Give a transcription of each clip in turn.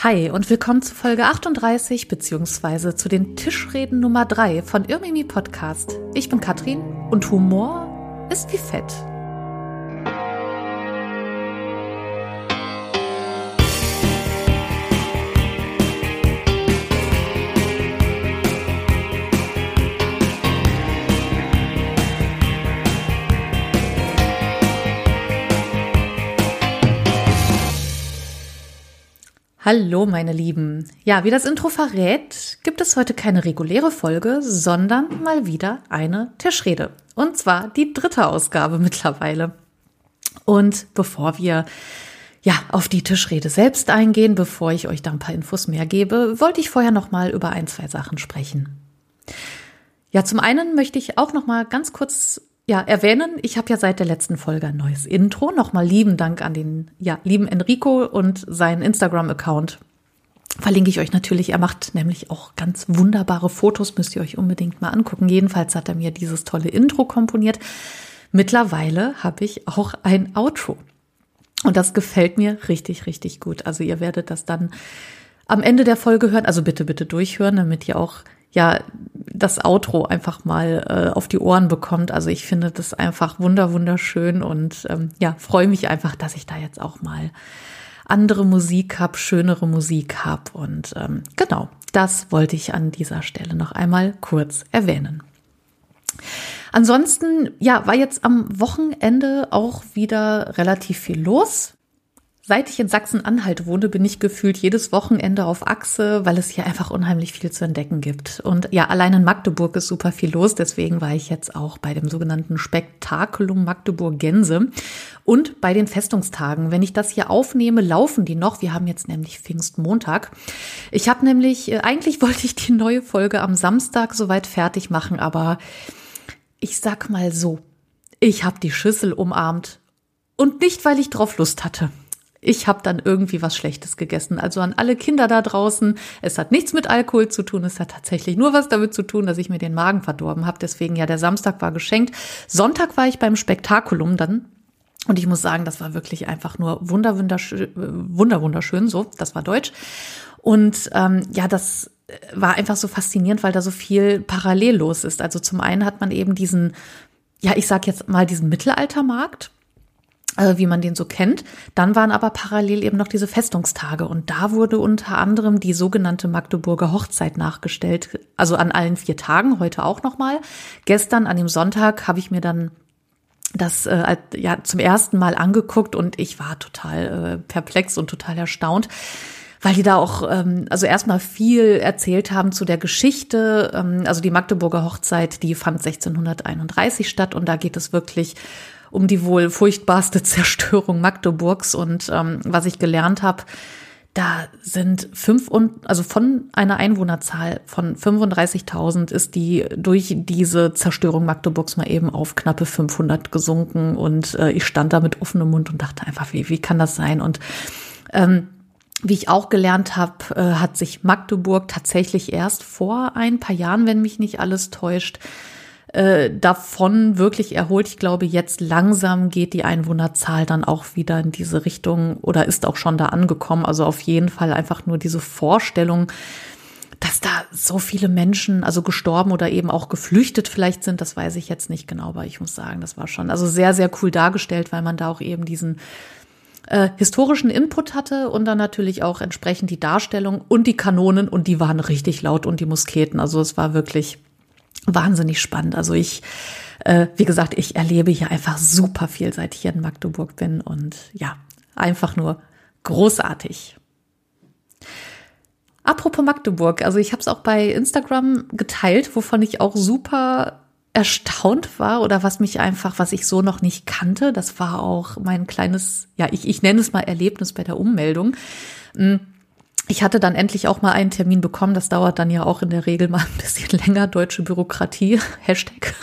Hi und willkommen zu Folge 38 beziehungsweise zu den Tischreden Nummer 3 von Irmimi Podcast. Ich bin Katrin und Humor ist wie Fett. Hallo, meine Lieben. Ja, wie das Intro verrät, gibt es heute keine reguläre Folge, sondern mal wieder eine Tischrede. Und zwar die dritte Ausgabe mittlerweile. Und bevor wir ja, auf die Tischrede selbst eingehen, bevor ich euch da ein paar Infos mehr gebe, wollte ich vorher noch mal über ein, zwei Sachen sprechen. Ja, zum einen möchte ich auch noch mal ganz kurz ja, erwähnen, ich habe ja seit der letzten Folge ein neues Intro. Nochmal lieben Dank an den ja, lieben Enrico und seinen Instagram-Account. Verlinke ich euch natürlich. Er macht nämlich auch ganz wunderbare Fotos, müsst ihr euch unbedingt mal angucken. Jedenfalls hat er mir dieses tolle Intro komponiert. Mittlerweile habe ich auch ein Outro. Und das gefällt mir richtig, richtig gut. Also ihr werdet das dann am Ende der Folge hören. Also bitte, bitte durchhören, damit ihr auch ja das Outro einfach mal äh, auf die Ohren bekommt. Also ich finde das einfach wunder wunderschön und ähm, ja freue mich einfach, dass ich da jetzt auch mal andere Musik hab, schönere Musik hab und ähm, genau das wollte ich an dieser Stelle noch einmal kurz erwähnen. Ansonsten, ja, war jetzt am Wochenende auch wieder relativ viel los. Seit ich in Sachsen-Anhalt wohne, bin ich gefühlt jedes Wochenende auf Achse, weil es hier einfach unheimlich viel zu entdecken gibt. Und ja, allein in Magdeburg ist super viel los. Deswegen war ich jetzt auch bei dem sogenannten Spektakulum Magdeburg Gänse und bei den Festungstagen. Wenn ich das hier aufnehme, laufen die noch. Wir haben jetzt nämlich Pfingstmontag. Ich habe nämlich, äh, eigentlich wollte ich die neue Folge am Samstag soweit fertig machen, aber ich sag mal so, ich habe die Schüssel umarmt und nicht, weil ich drauf Lust hatte ich habe dann irgendwie was Schlechtes gegessen. Also an alle Kinder da draußen, es hat nichts mit Alkohol zu tun, es hat tatsächlich nur was damit zu tun, dass ich mir den Magen verdorben habe. Deswegen ja, der Samstag war geschenkt. Sonntag war ich beim Spektakulum dann. Und ich muss sagen, das war wirklich einfach nur wunder, wunderschön, wunder, wunderschön, so, das war Deutsch. Und ähm, ja, das war einfach so faszinierend, weil da so viel parallel los ist. Also zum einen hat man eben diesen, ja, ich sag jetzt mal diesen Mittelaltermarkt, äh, wie man den so kennt. Dann waren aber parallel eben noch diese Festungstage und da wurde unter anderem die sogenannte Magdeburger Hochzeit nachgestellt, also an allen vier Tagen, heute auch nochmal. Gestern an dem Sonntag habe ich mir dann das äh, ja zum ersten Mal angeguckt und ich war total äh, perplex und total erstaunt weil die da auch ähm, also erstmal viel erzählt haben zu der Geschichte. Ähm, also die Magdeburger Hochzeit, die fand 1631 statt und da geht es wirklich um die wohl furchtbarste Zerstörung Magdeburgs. Und ähm, was ich gelernt habe, da sind fünf und also von einer Einwohnerzahl von 35.000 ist die durch diese Zerstörung Magdeburgs mal eben auf knappe 500 gesunken und äh, ich stand da mit offenem Mund und dachte einfach, wie wie kann das sein? Und ähm, wie ich auch gelernt habe, äh, hat sich Magdeburg tatsächlich erst vor ein paar Jahren, wenn mich nicht alles täuscht, äh, davon wirklich erholt. Ich glaube, jetzt langsam geht die Einwohnerzahl dann auch wieder in diese Richtung oder ist auch schon da angekommen. Also auf jeden Fall einfach nur diese Vorstellung, dass da so viele Menschen, also gestorben oder eben auch geflüchtet vielleicht sind, das weiß ich jetzt nicht genau, aber ich muss sagen, das war schon also sehr, sehr cool dargestellt, weil man da auch eben diesen äh, historischen Input hatte und dann natürlich auch entsprechend die Darstellung und die Kanonen und die waren richtig laut und die Musketen. Also es war wirklich wahnsinnig spannend. Also ich, äh, wie gesagt, ich erlebe hier einfach super viel, seit ich hier in Magdeburg bin und ja, einfach nur großartig. Apropos Magdeburg, also ich habe es auch bei Instagram geteilt, wovon ich auch super erstaunt war oder was mich einfach, was ich so noch nicht kannte. Das war auch mein kleines, ja, ich, ich nenne es mal Erlebnis bei der Ummeldung. Hm ich hatte dann endlich auch mal einen Termin bekommen. Das dauert dann ja auch in der Regel mal ein bisschen länger. Deutsche Bürokratie, Hashtag.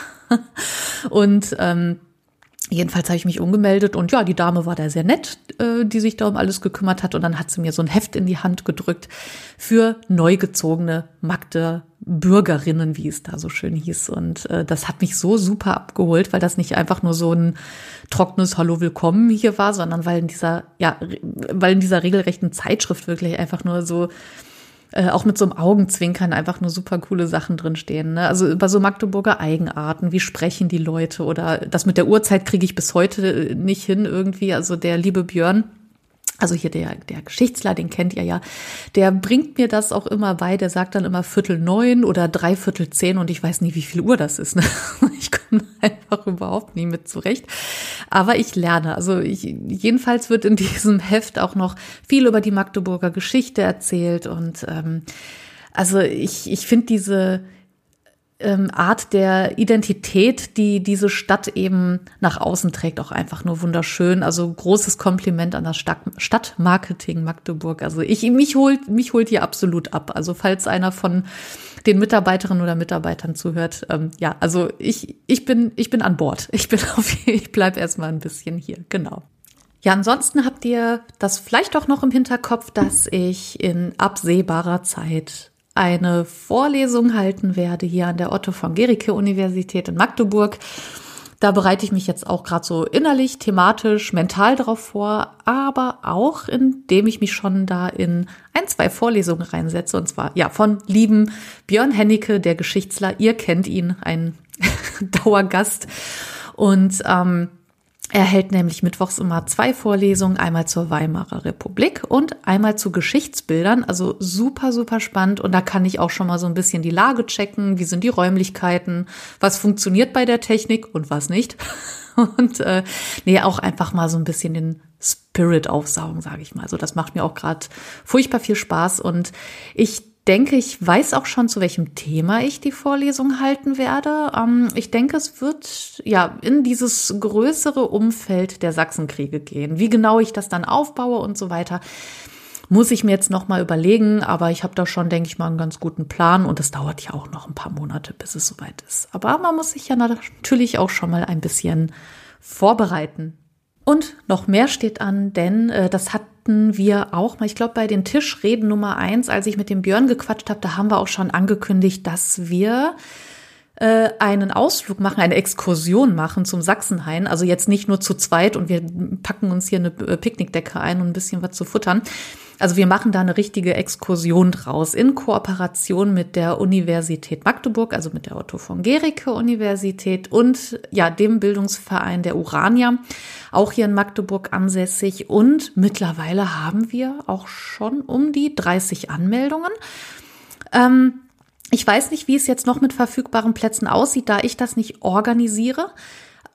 Und ähm, Jedenfalls habe ich mich umgemeldet und ja, die Dame war da sehr nett, äh, die sich da um alles gekümmert hat. Und dann hat sie mir so ein Heft in die Hand gedrückt für neu gezogene Magde-Bürgerinnen, wie es da so schön hieß. Und äh, das hat mich so super abgeholt, weil das nicht einfach nur so ein trockenes Hallo Willkommen hier war, sondern weil in dieser, ja, weil in dieser regelrechten Zeitschrift wirklich einfach nur so äh, auch mit so einem Augenzwinkern einfach nur super coole Sachen drinstehen. Ne? Also über so Magdeburger Eigenarten, wie sprechen die Leute oder das mit der Uhrzeit kriege ich bis heute nicht hin irgendwie. Also der liebe Björn, also hier der, der Geschichtsler, den kennt ihr ja, der bringt mir das auch immer bei, der sagt dann immer Viertel neun oder dreiviertel zehn und ich weiß nie, wie viel Uhr das ist. Ne? Ich komme einfach überhaupt nie mit zurecht. Aber ich lerne. Also ich, jedenfalls wird in diesem Heft auch noch viel über die Magdeburger Geschichte erzählt und ähm, also ich, ich finde diese, ähm, Art der Identität, die diese Stadt eben nach außen trägt, auch einfach nur wunderschön. Also großes Kompliment an das Stadt Stadtmarketing Magdeburg. Also ich mich holt mich holt hier absolut ab. Also falls einer von den Mitarbeiterinnen oder Mitarbeitern zuhört, ähm, ja, also ich ich bin ich bin an Bord. Ich bin auf ich bleib erstmal ein bisschen hier. Genau. Ja, ansonsten habt ihr das vielleicht auch noch im Hinterkopf, dass ich in absehbarer Zeit eine Vorlesung halten werde hier an der Otto von Gericke Universität in Magdeburg. Da bereite ich mich jetzt auch gerade so innerlich, thematisch, mental darauf vor, aber auch indem ich mich schon da in ein, zwei Vorlesungen reinsetze. Und zwar ja von lieben Björn Hennecke, der Geschichtsler. Ihr kennt ihn, ein Dauergast. Und ähm, er hält nämlich mittwochs immer zwei Vorlesungen, einmal zur Weimarer Republik und einmal zu Geschichtsbildern. Also super, super spannend. Und da kann ich auch schon mal so ein bisschen die Lage checken. Wie sind die Räumlichkeiten? Was funktioniert bei der Technik und was nicht? Und äh, nee, auch einfach mal so ein bisschen den Spirit aufsaugen, sage ich mal. Also das macht mir auch gerade furchtbar viel Spaß. Und ich denke, ich weiß auch schon, zu welchem Thema ich die Vorlesung halten werde. Ähm, ich denke, es wird ja in dieses größere Umfeld der Sachsenkriege gehen. Wie genau ich das dann aufbaue und so weiter, muss ich mir jetzt noch mal überlegen. Aber ich habe da schon, denke ich mal, einen ganz guten Plan. Und es dauert ja auch noch ein paar Monate, bis es soweit ist. Aber man muss sich ja natürlich auch schon mal ein bisschen vorbereiten. Und noch mehr steht an, denn äh, das hatten wir auch mal, ich glaube, bei den Tischreden Nummer eins, als ich mit dem Björn gequatscht habe, da haben wir auch schon angekündigt, dass wir äh, einen Ausflug machen, eine Exkursion machen zum Sachsenhain. Also jetzt nicht nur zu zweit und wir packen uns hier eine äh, Picknickdecke ein und ein bisschen was zu futtern, also wir machen da eine richtige Exkursion draus in Kooperation mit der Universität Magdeburg, also mit der Otto von Gericke Universität und ja, dem Bildungsverein der Urania, auch hier in Magdeburg ansässig. Und mittlerweile haben wir auch schon um die 30 Anmeldungen. Ähm, ich weiß nicht, wie es jetzt noch mit verfügbaren Plätzen aussieht, da ich das nicht organisiere.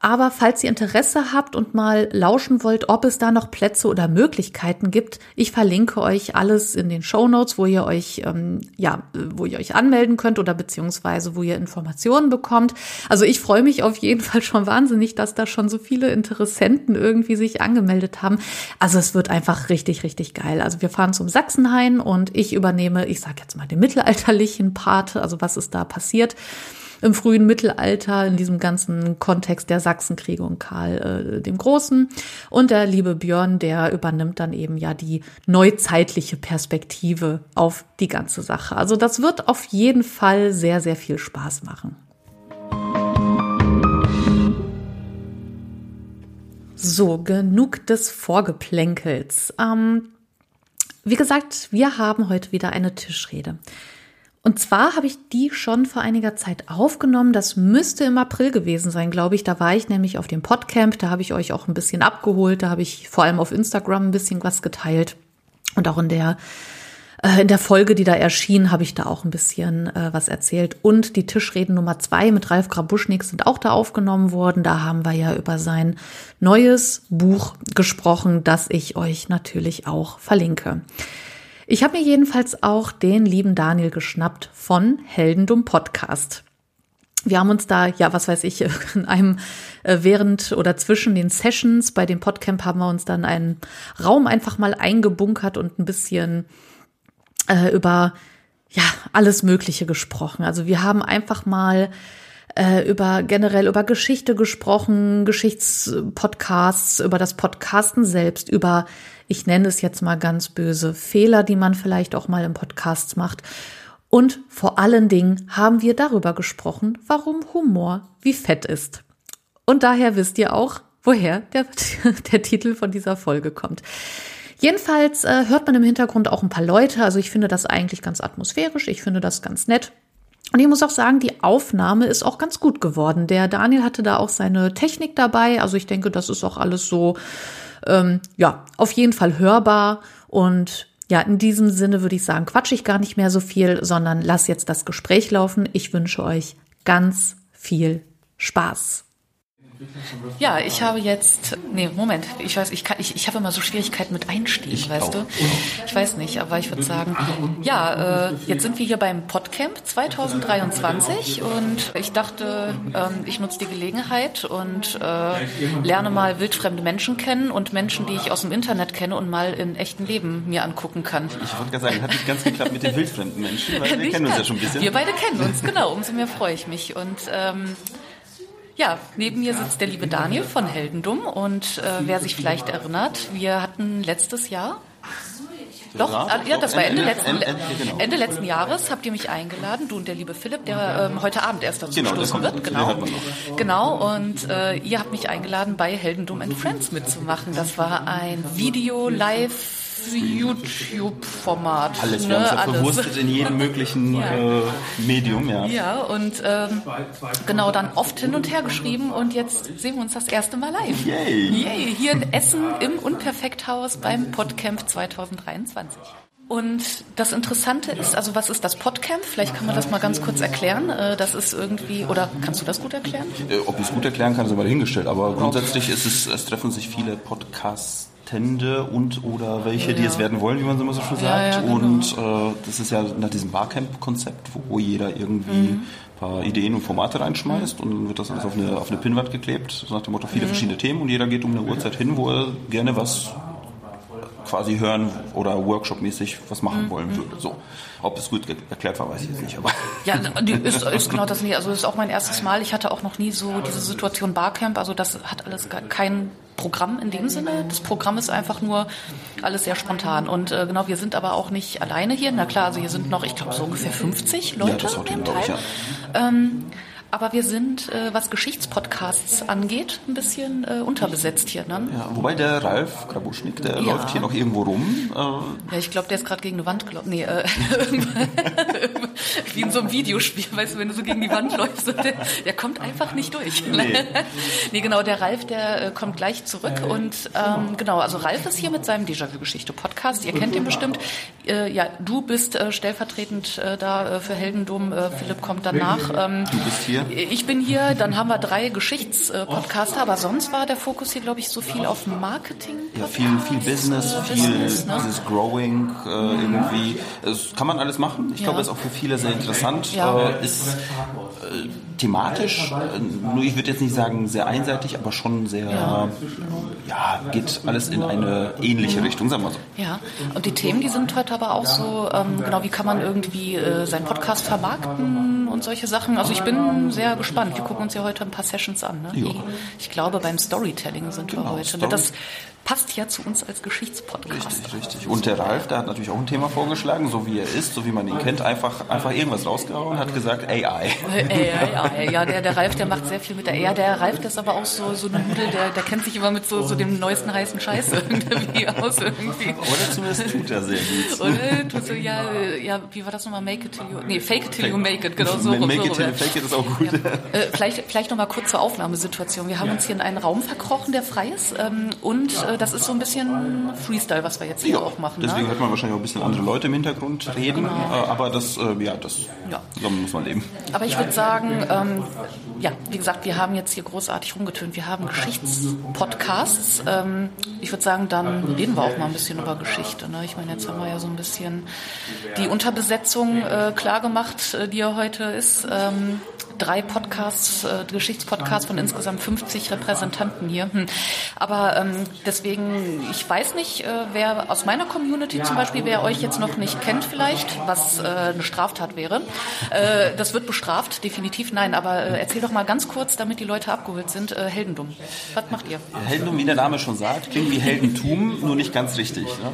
Aber falls ihr Interesse habt und mal lauschen wollt, ob es da noch Plätze oder Möglichkeiten gibt, ich verlinke euch alles in den Show Notes, wo ihr euch ähm, ja, wo ihr euch anmelden könnt oder beziehungsweise wo ihr Informationen bekommt. Also ich freue mich auf jeden Fall schon wahnsinnig, dass da schon so viele Interessenten irgendwie sich angemeldet haben. Also es wird einfach richtig, richtig geil. Also wir fahren zum Sachsenhain und ich übernehme, ich sage jetzt mal den mittelalterlichen Part, also was ist da passiert im frühen Mittelalter in diesem ganzen Kontext der Sachsenkriege und Karl äh, dem Großen. Und der liebe Björn, der übernimmt dann eben ja die neuzeitliche Perspektive auf die ganze Sache. Also das wird auf jeden Fall sehr, sehr viel Spaß machen. So, genug des Vorgeplänkels. Ähm, wie gesagt, wir haben heute wieder eine Tischrede. Und zwar habe ich die schon vor einiger Zeit aufgenommen. Das müsste im April gewesen sein, glaube ich. Da war ich nämlich auf dem Podcamp. Da habe ich euch auch ein bisschen abgeholt. Da habe ich vor allem auf Instagram ein bisschen was geteilt. Und auch in der, äh, in der Folge, die da erschien, habe ich da auch ein bisschen äh, was erzählt. Und die Tischreden Nummer zwei mit Ralf Grabuschnik sind auch da aufgenommen worden. Da haben wir ja über sein neues Buch gesprochen, das ich euch natürlich auch verlinke. Ich habe mir jedenfalls auch den lieben Daniel geschnappt von Heldendum Podcast. Wir haben uns da, ja, was weiß ich, in einem äh, während oder zwischen den Sessions bei dem Podcamp haben wir uns dann einen Raum einfach mal eingebunkert und ein bisschen äh, über ja alles Mögliche gesprochen. Also wir haben einfach mal äh, über generell über Geschichte gesprochen, Geschichtspodcasts, über das Podcasten selbst, über, ich nenne es jetzt mal ganz böse, Fehler, die man vielleicht auch mal im Podcast macht. Und vor allen Dingen haben wir darüber gesprochen, warum Humor wie Fett ist. Und daher wisst ihr auch, woher der, der Titel von dieser Folge kommt. Jedenfalls äh, hört man im Hintergrund auch ein paar Leute. Also ich finde das eigentlich ganz atmosphärisch. Ich finde das ganz nett. Und ich muss auch sagen, die Aufnahme ist auch ganz gut geworden. Der Daniel hatte da auch seine Technik dabei. Also ich denke, das ist auch alles so, ähm, ja, auf jeden Fall hörbar. Und ja, in diesem Sinne würde ich sagen, quatsch ich gar nicht mehr so viel, sondern lass jetzt das Gespräch laufen. Ich wünsche euch ganz viel Spaß. Ja, ich habe jetzt, nee, Moment, ich weiß, ich kann, ich, ich habe immer so Schwierigkeiten mit Einstieg, ich weißt auch. du? Ich weiß nicht, aber ich würde sagen, ja, äh, jetzt sind wir hier beim Podcamp 2023 und ich dachte, ähm, ich nutze die Gelegenheit und äh, lerne mal wildfremde Menschen kennen und Menschen, die ich aus dem Internet kenne und mal in echten Leben mir angucken kann. Ich wollte gerade sagen, hat nicht ganz geklappt mit den wildfremden Menschen, weil wir kennen uns ja schon ein bisschen. Wir beide kennen uns, genau, umso mehr freue ich mich und ähm, ja, neben mir sitzt der liebe Daniel von Heldendum und äh, wer sich vielleicht erinnert, wir hatten letztes Jahr doch, ja, ja, das war Ende, letzten, Ende, genau. Ende, letzten Jahres habt ihr mich eingeladen, du und der liebe Philipp, der ähm, heute Abend erst dazu genau, stoßen wird. Genau, genau. Und äh, ihr habt mich eingeladen, bei Heldendum and Friends mitzumachen. Das war ein Video-Live- YouTube-Format. Alles, wir ne? haben es ja verwurstet in jedem möglichen ja. äh, Medium, ja. Ja, und ähm, genau, dann oft hin und her geschrieben und jetzt sehen wir uns das erste Mal live. Yay! Yay! Hier in Essen im Unperfekthaus beim Podcamp 2023. Und das Interessante ist, also was ist das Podcamp? Vielleicht kann man das mal ganz kurz erklären. Äh, das ist irgendwie, oder kannst du das gut erklären? Äh, ob ich es gut erklären kann, ist aber dahingestellt. Aber grundsätzlich ist es, es treffen sich viele Podcasts Tende und oder welche, ja. die es werden wollen, wie man so immer so schön sagt. Ja, ja, genau. Und äh, das ist ja nach diesem Barcamp-Konzept, wo jeder irgendwie mhm. ein paar Ideen und Formate reinschmeißt und dann wird das alles auf eine, auf eine Pinnwand geklebt, so nach dem Motto viele mhm. verschiedene Themen und jeder geht um eine Uhrzeit hin, wo er gerne was quasi hören oder workshopmäßig was machen mhm. wollen würde. So. Ob es gut erklärt war, weiß ich jetzt nicht. Aber ja, ist, ist genau das nicht. Also das ist auch mein erstes Mal. Ich hatte auch noch nie so diese Situation Barcamp. Also das hat alles gar kein Programm in dem Sinne. Das Programm ist einfach nur alles sehr spontan. Und äh, genau, wir sind aber auch nicht alleine hier. Na klar, also hier sind noch, ich glaube, so ungefähr 50 Leute ja, im Teil. Ich, ja. ähm, aber wir sind, äh, was Geschichtspodcasts angeht, ein bisschen äh, unterbesetzt hier. Ne? Ja, wobei der Ralf Krabuschnik, der ja. läuft hier noch irgendwo rum. Äh ja, ich glaube, der ist gerade gegen eine Wand gelaufen. Nee, äh, wie in so einem Videospiel, weißt du, wenn du so gegen die Wand läufst, der, der kommt einfach nicht durch. Nee. nee, genau, der Ralf, der äh, kommt gleich zurück. Und ähm, genau, also Ralf ist hier mit seinem Déjà-vu-Geschichte-Podcast. Ihr kennt ihn bestimmt. Äh, ja, du bist äh, stellvertretend äh, da äh, für Heldendum. Äh, Philipp kommt danach. Ähm, du bist hier hier? Ich bin hier, dann haben wir drei Geschichtspodcaster, aber sonst war der Fokus hier, glaube ich, so viel auf Marketing. Ja, viel, viel Business, äh, viel Business, ne? dieses Growing äh, irgendwie. Das kann man alles machen. Ich ja. glaube, das ist auch für viele sehr interessant. Ja. Äh, ist äh, thematisch, äh, nur ich würde jetzt nicht sagen sehr einseitig, aber schon sehr, ja. ja, geht alles in eine ähnliche Richtung, sagen wir so. Ja, und die Themen, die sind heute aber auch so, ähm, genau, wie kann man irgendwie äh, seinen Podcast vermarkten und solche Sachen. Also ich bin sehr gespannt. Wir gucken uns ja heute ein paar Sessions an. Ne? Ich glaube, beim Storytelling sind genau, wir heute. Ne? Das passt ja zu uns als Geschichtspodcast. Richtig, richtig. Und der Ralf, der hat natürlich auch ein Thema vorgeschlagen, so wie er ist, so wie man ihn kennt, einfach, einfach irgendwas rausgehauen und hat gesagt AI. AI, ja, der, der Ralf, der macht sehr viel mit der AI. Der Ralf, der ist aber auch so, so eine Nudel, der, der kennt sich immer mit so, so dem neuesten heißen Scheiß irgendwie aus. Irgendwie. Oder zumindest tut er sehr gut. Oder tut so, ja, ja, wie war das nochmal? Make it till you, nee, fake it till you make it, genau so. Make it till you fake it ist auch gut. Ja. Äh, vielleicht, vielleicht nochmal kurz zur Aufnahmesituation. Wir haben uns hier in einen Raum verkrochen, der frei ist, ähm, und äh, das ist so ein bisschen Freestyle, was wir jetzt hier ja, auch machen. Deswegen ne? hört man wahrscheinlich auch ein bisschen andere Leute im Hintergrund reden, genau. Äh, aber das, äh, ja, das ja. muss man leben. Aber ich würde sagen, ähm, ja, wie gesagt, wir haben jetzt hier großartig rumgetönt. Wir haben Geschichtspodcasts. Ähm, ich würde sagen, dann reden wir auch mal ein bisschen über Geschichte. Ne? Ich meine, jetzt haben wir ja so ein bisschen die Unterbesetzung äh, klar gemacht, äh, die ja heute ist. Ähm, drei Podcasts, äh, Geschichtspodcasts von insgesamt 50 Repräsentanten hier. Hm. Aber ähm, deswegen, ich weiß nicht, äh, wer aus meiner Community zum Beispiel, wer euch jetzt noch nicht kennt vielleicht, was äh, eine Straftat wäre. Äh, das wird bestraft, definitiv nein. Aber äh, erzähl doch mal ganz kurz, damit die Leute abgeholt sind, äh, Heldendum. Was macht ihr? Heldendum, wie der Name schon sagt, klingt wie Heldentum, nur nicht ganz richtig. Ne?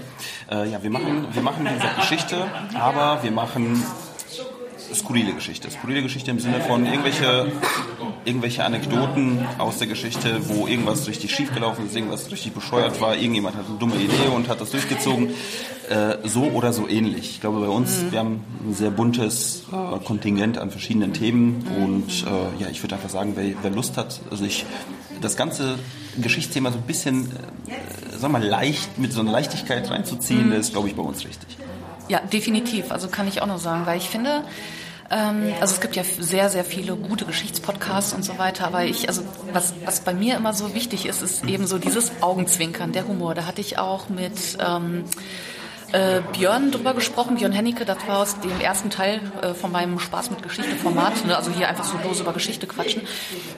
Äh, ja, wir machen, wir machen diese Geschichte, aber wir machen skurrile Geschichte. Skurrile Geschichte im Sinne von irgendwelche, irgendwelche Anekdoten aus der Geschichte, wo irgendwas richtig schief gelaufen ist, irgendwas richtig bescheuert war, irgendjemand hat eine dumme Idee und hat das durchgezogen. Äh, so oder so ähnlich. Ich glaube, bei uns, mhm. wir haben ein sehr buntes äh, Kontingent an verschiedenen Themen und äh, ja, ich würde einfach sagen, wer, wer Lust hat, sich das ganze Geschichtsthema so ein bisschen, äh, sagen wir mal, leicht, mit so einer Leichtigkeit reinzuziehen, mhm. ist, glaube ich, bei uns richtig. Ja, definitiv. Also kann ich auch noch sagen, weil ich finde, ähm, also es gibt ja sehr, sehr viele gute Geschichtspodcasts und so weiter, aber ich, also was, was bei mir immer so wichtig ist, ist eben so dieses Augenzwinkern, der Humor. Da hatte ich auch mit ähm, äh, Björn drüber gesprochen, Björn Hennecke, das war aus dem ersten Teil äh, von meinem Spaß mit Geschichte-Format, ne? also hier einfach so bloß über Geschichte quatschen.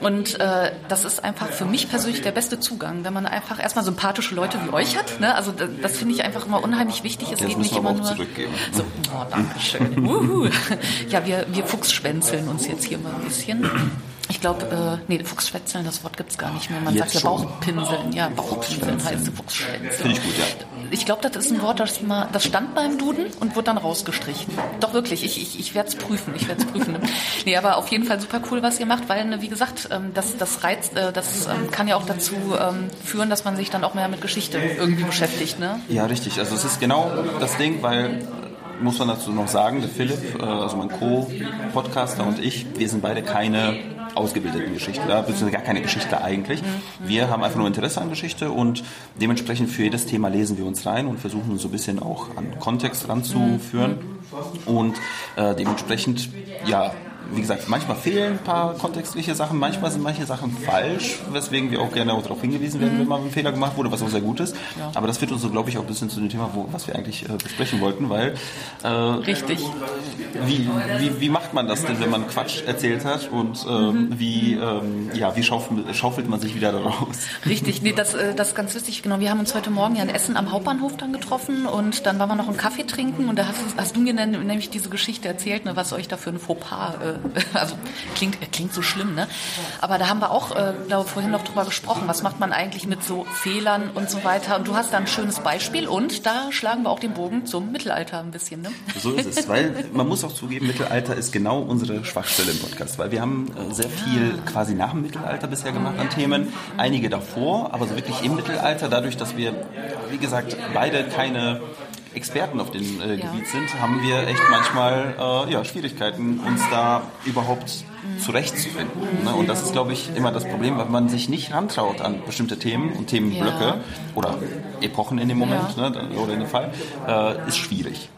Und äh, das ist einfach für mich persönlich der beste Zugang, wenn man einfach erstmal sympathische Leute wie euch hat. Ne? Also das, das finde ich einfach immer unheimlich wichtig. Es Jetzt geht nicht immer nur. Zurückgeben. So, oh, danke schön. Ja, wir, wir fuchsschwänzeln uns jetzt hier mal ein bisschen. Ich glaube, äh, nee, Fuchsschwätzeln, das Wort gibt's gar nicht mehr. Man Jetzt sagt ja schon. Bauchpinseln. Ja, Bauchpinseln heißt Fuchsschwänzeln. Finde ich gut, ja. Ich glaube, das ist ein Wort, das, mal, das stand beim Duden und wurde dann rausgestrichen. Doch wirklich, ich, ich, ich werde es prüfen. Ich werde es prüfen. nee, aber auf jeden Fall super cool, was ihr macht, weil, ne, wie gesagt, ähm, das, das reizt, äh, das ähm, kann ja auch dazu ähm, führen, dass man sich dann auch mehr mit Geschichte irgendwie beschäftigt. Ne? Ja, richtig. Also es ist genau das Ding, weil muss man dazu noch sagen, der Philipp, äh, also mein Co-Podcaster und ich, wir sind beide keine ausgebildeten Geschichtler, beziehungsweise gar keine Geschichtler eigentlich. Wir haben einfach nur Interesse an Geschichte und dementsprechend für jedes Thema lesen wir uns rein und versuchen uns so ein bisschen auch an Kontext ranzuführen. Und äh, dementsprechend, ja, wie gesagt, manchmal fehlen ein paar kontextliche Sachen, manchmal sind manche Sachen falsch, weswegen wir auch gerne darauf hingewiesen werden, wenn mal ein Fehler gemacht wurde, was auch sehr gut ist. Aber das führt uns so, glaube ich, auch ein bisschen zu dem Thema, wo, was wir eigentlich äh, besprechen wollten, weil äh, richtig. Wie, wie, wie macht man das denn, wenn man Quatsch erzählt hat und äh, mhm. wie, ähm, ja, wie schaufelt, schaufelt man sich wieder daraus? Richtig, nee, das, äh, das ist ganz lustig. Genau, wir haben uns heute Morgen ja in Essen am Hauptbahnhof dann getroffen und dann waren wir noch einen Kaffee trinken und da hast, hast du mir nämlich diese Geschichte erzählt, ne, was euch da für ein Fauxpas äh, also klingt, klingt so schlimm, ne? Aber da haben wir auch, äh, glaube vorhin noch drüber gesprochen, was macht man eigentlich mit so Fehlern und so weiter. Und du hast da ein schönes Beispiel und da schlagen wir auch den Bogen zum Mittelalter ein bisschen, ne? So ist es, weil man muss auch zugeben, Mittelalter ist genau unsere Schwachstelle im Podcast, weil wir haben äh, sehr viel quasi nach dem Mittelalter bisher gemacht an Themen, einige davor, aber so wirklich im Mittelalter, dadurch, dass wir, wie gesagt, beide keine Experten auf dem äh. Gebiet sind, haben wir echt manchmal äh, ja, Schwierigkeiten, uns da überhaupt zurechtzufinden. Ne? Und das ist, glaube ich, immer das Problem, weil man sich nicht rantraut an bestimmte Themen und Themenblöcke ja. oder Epochen in dem Moment ja. ne, oder in dem Fall, äh, ist schwierig.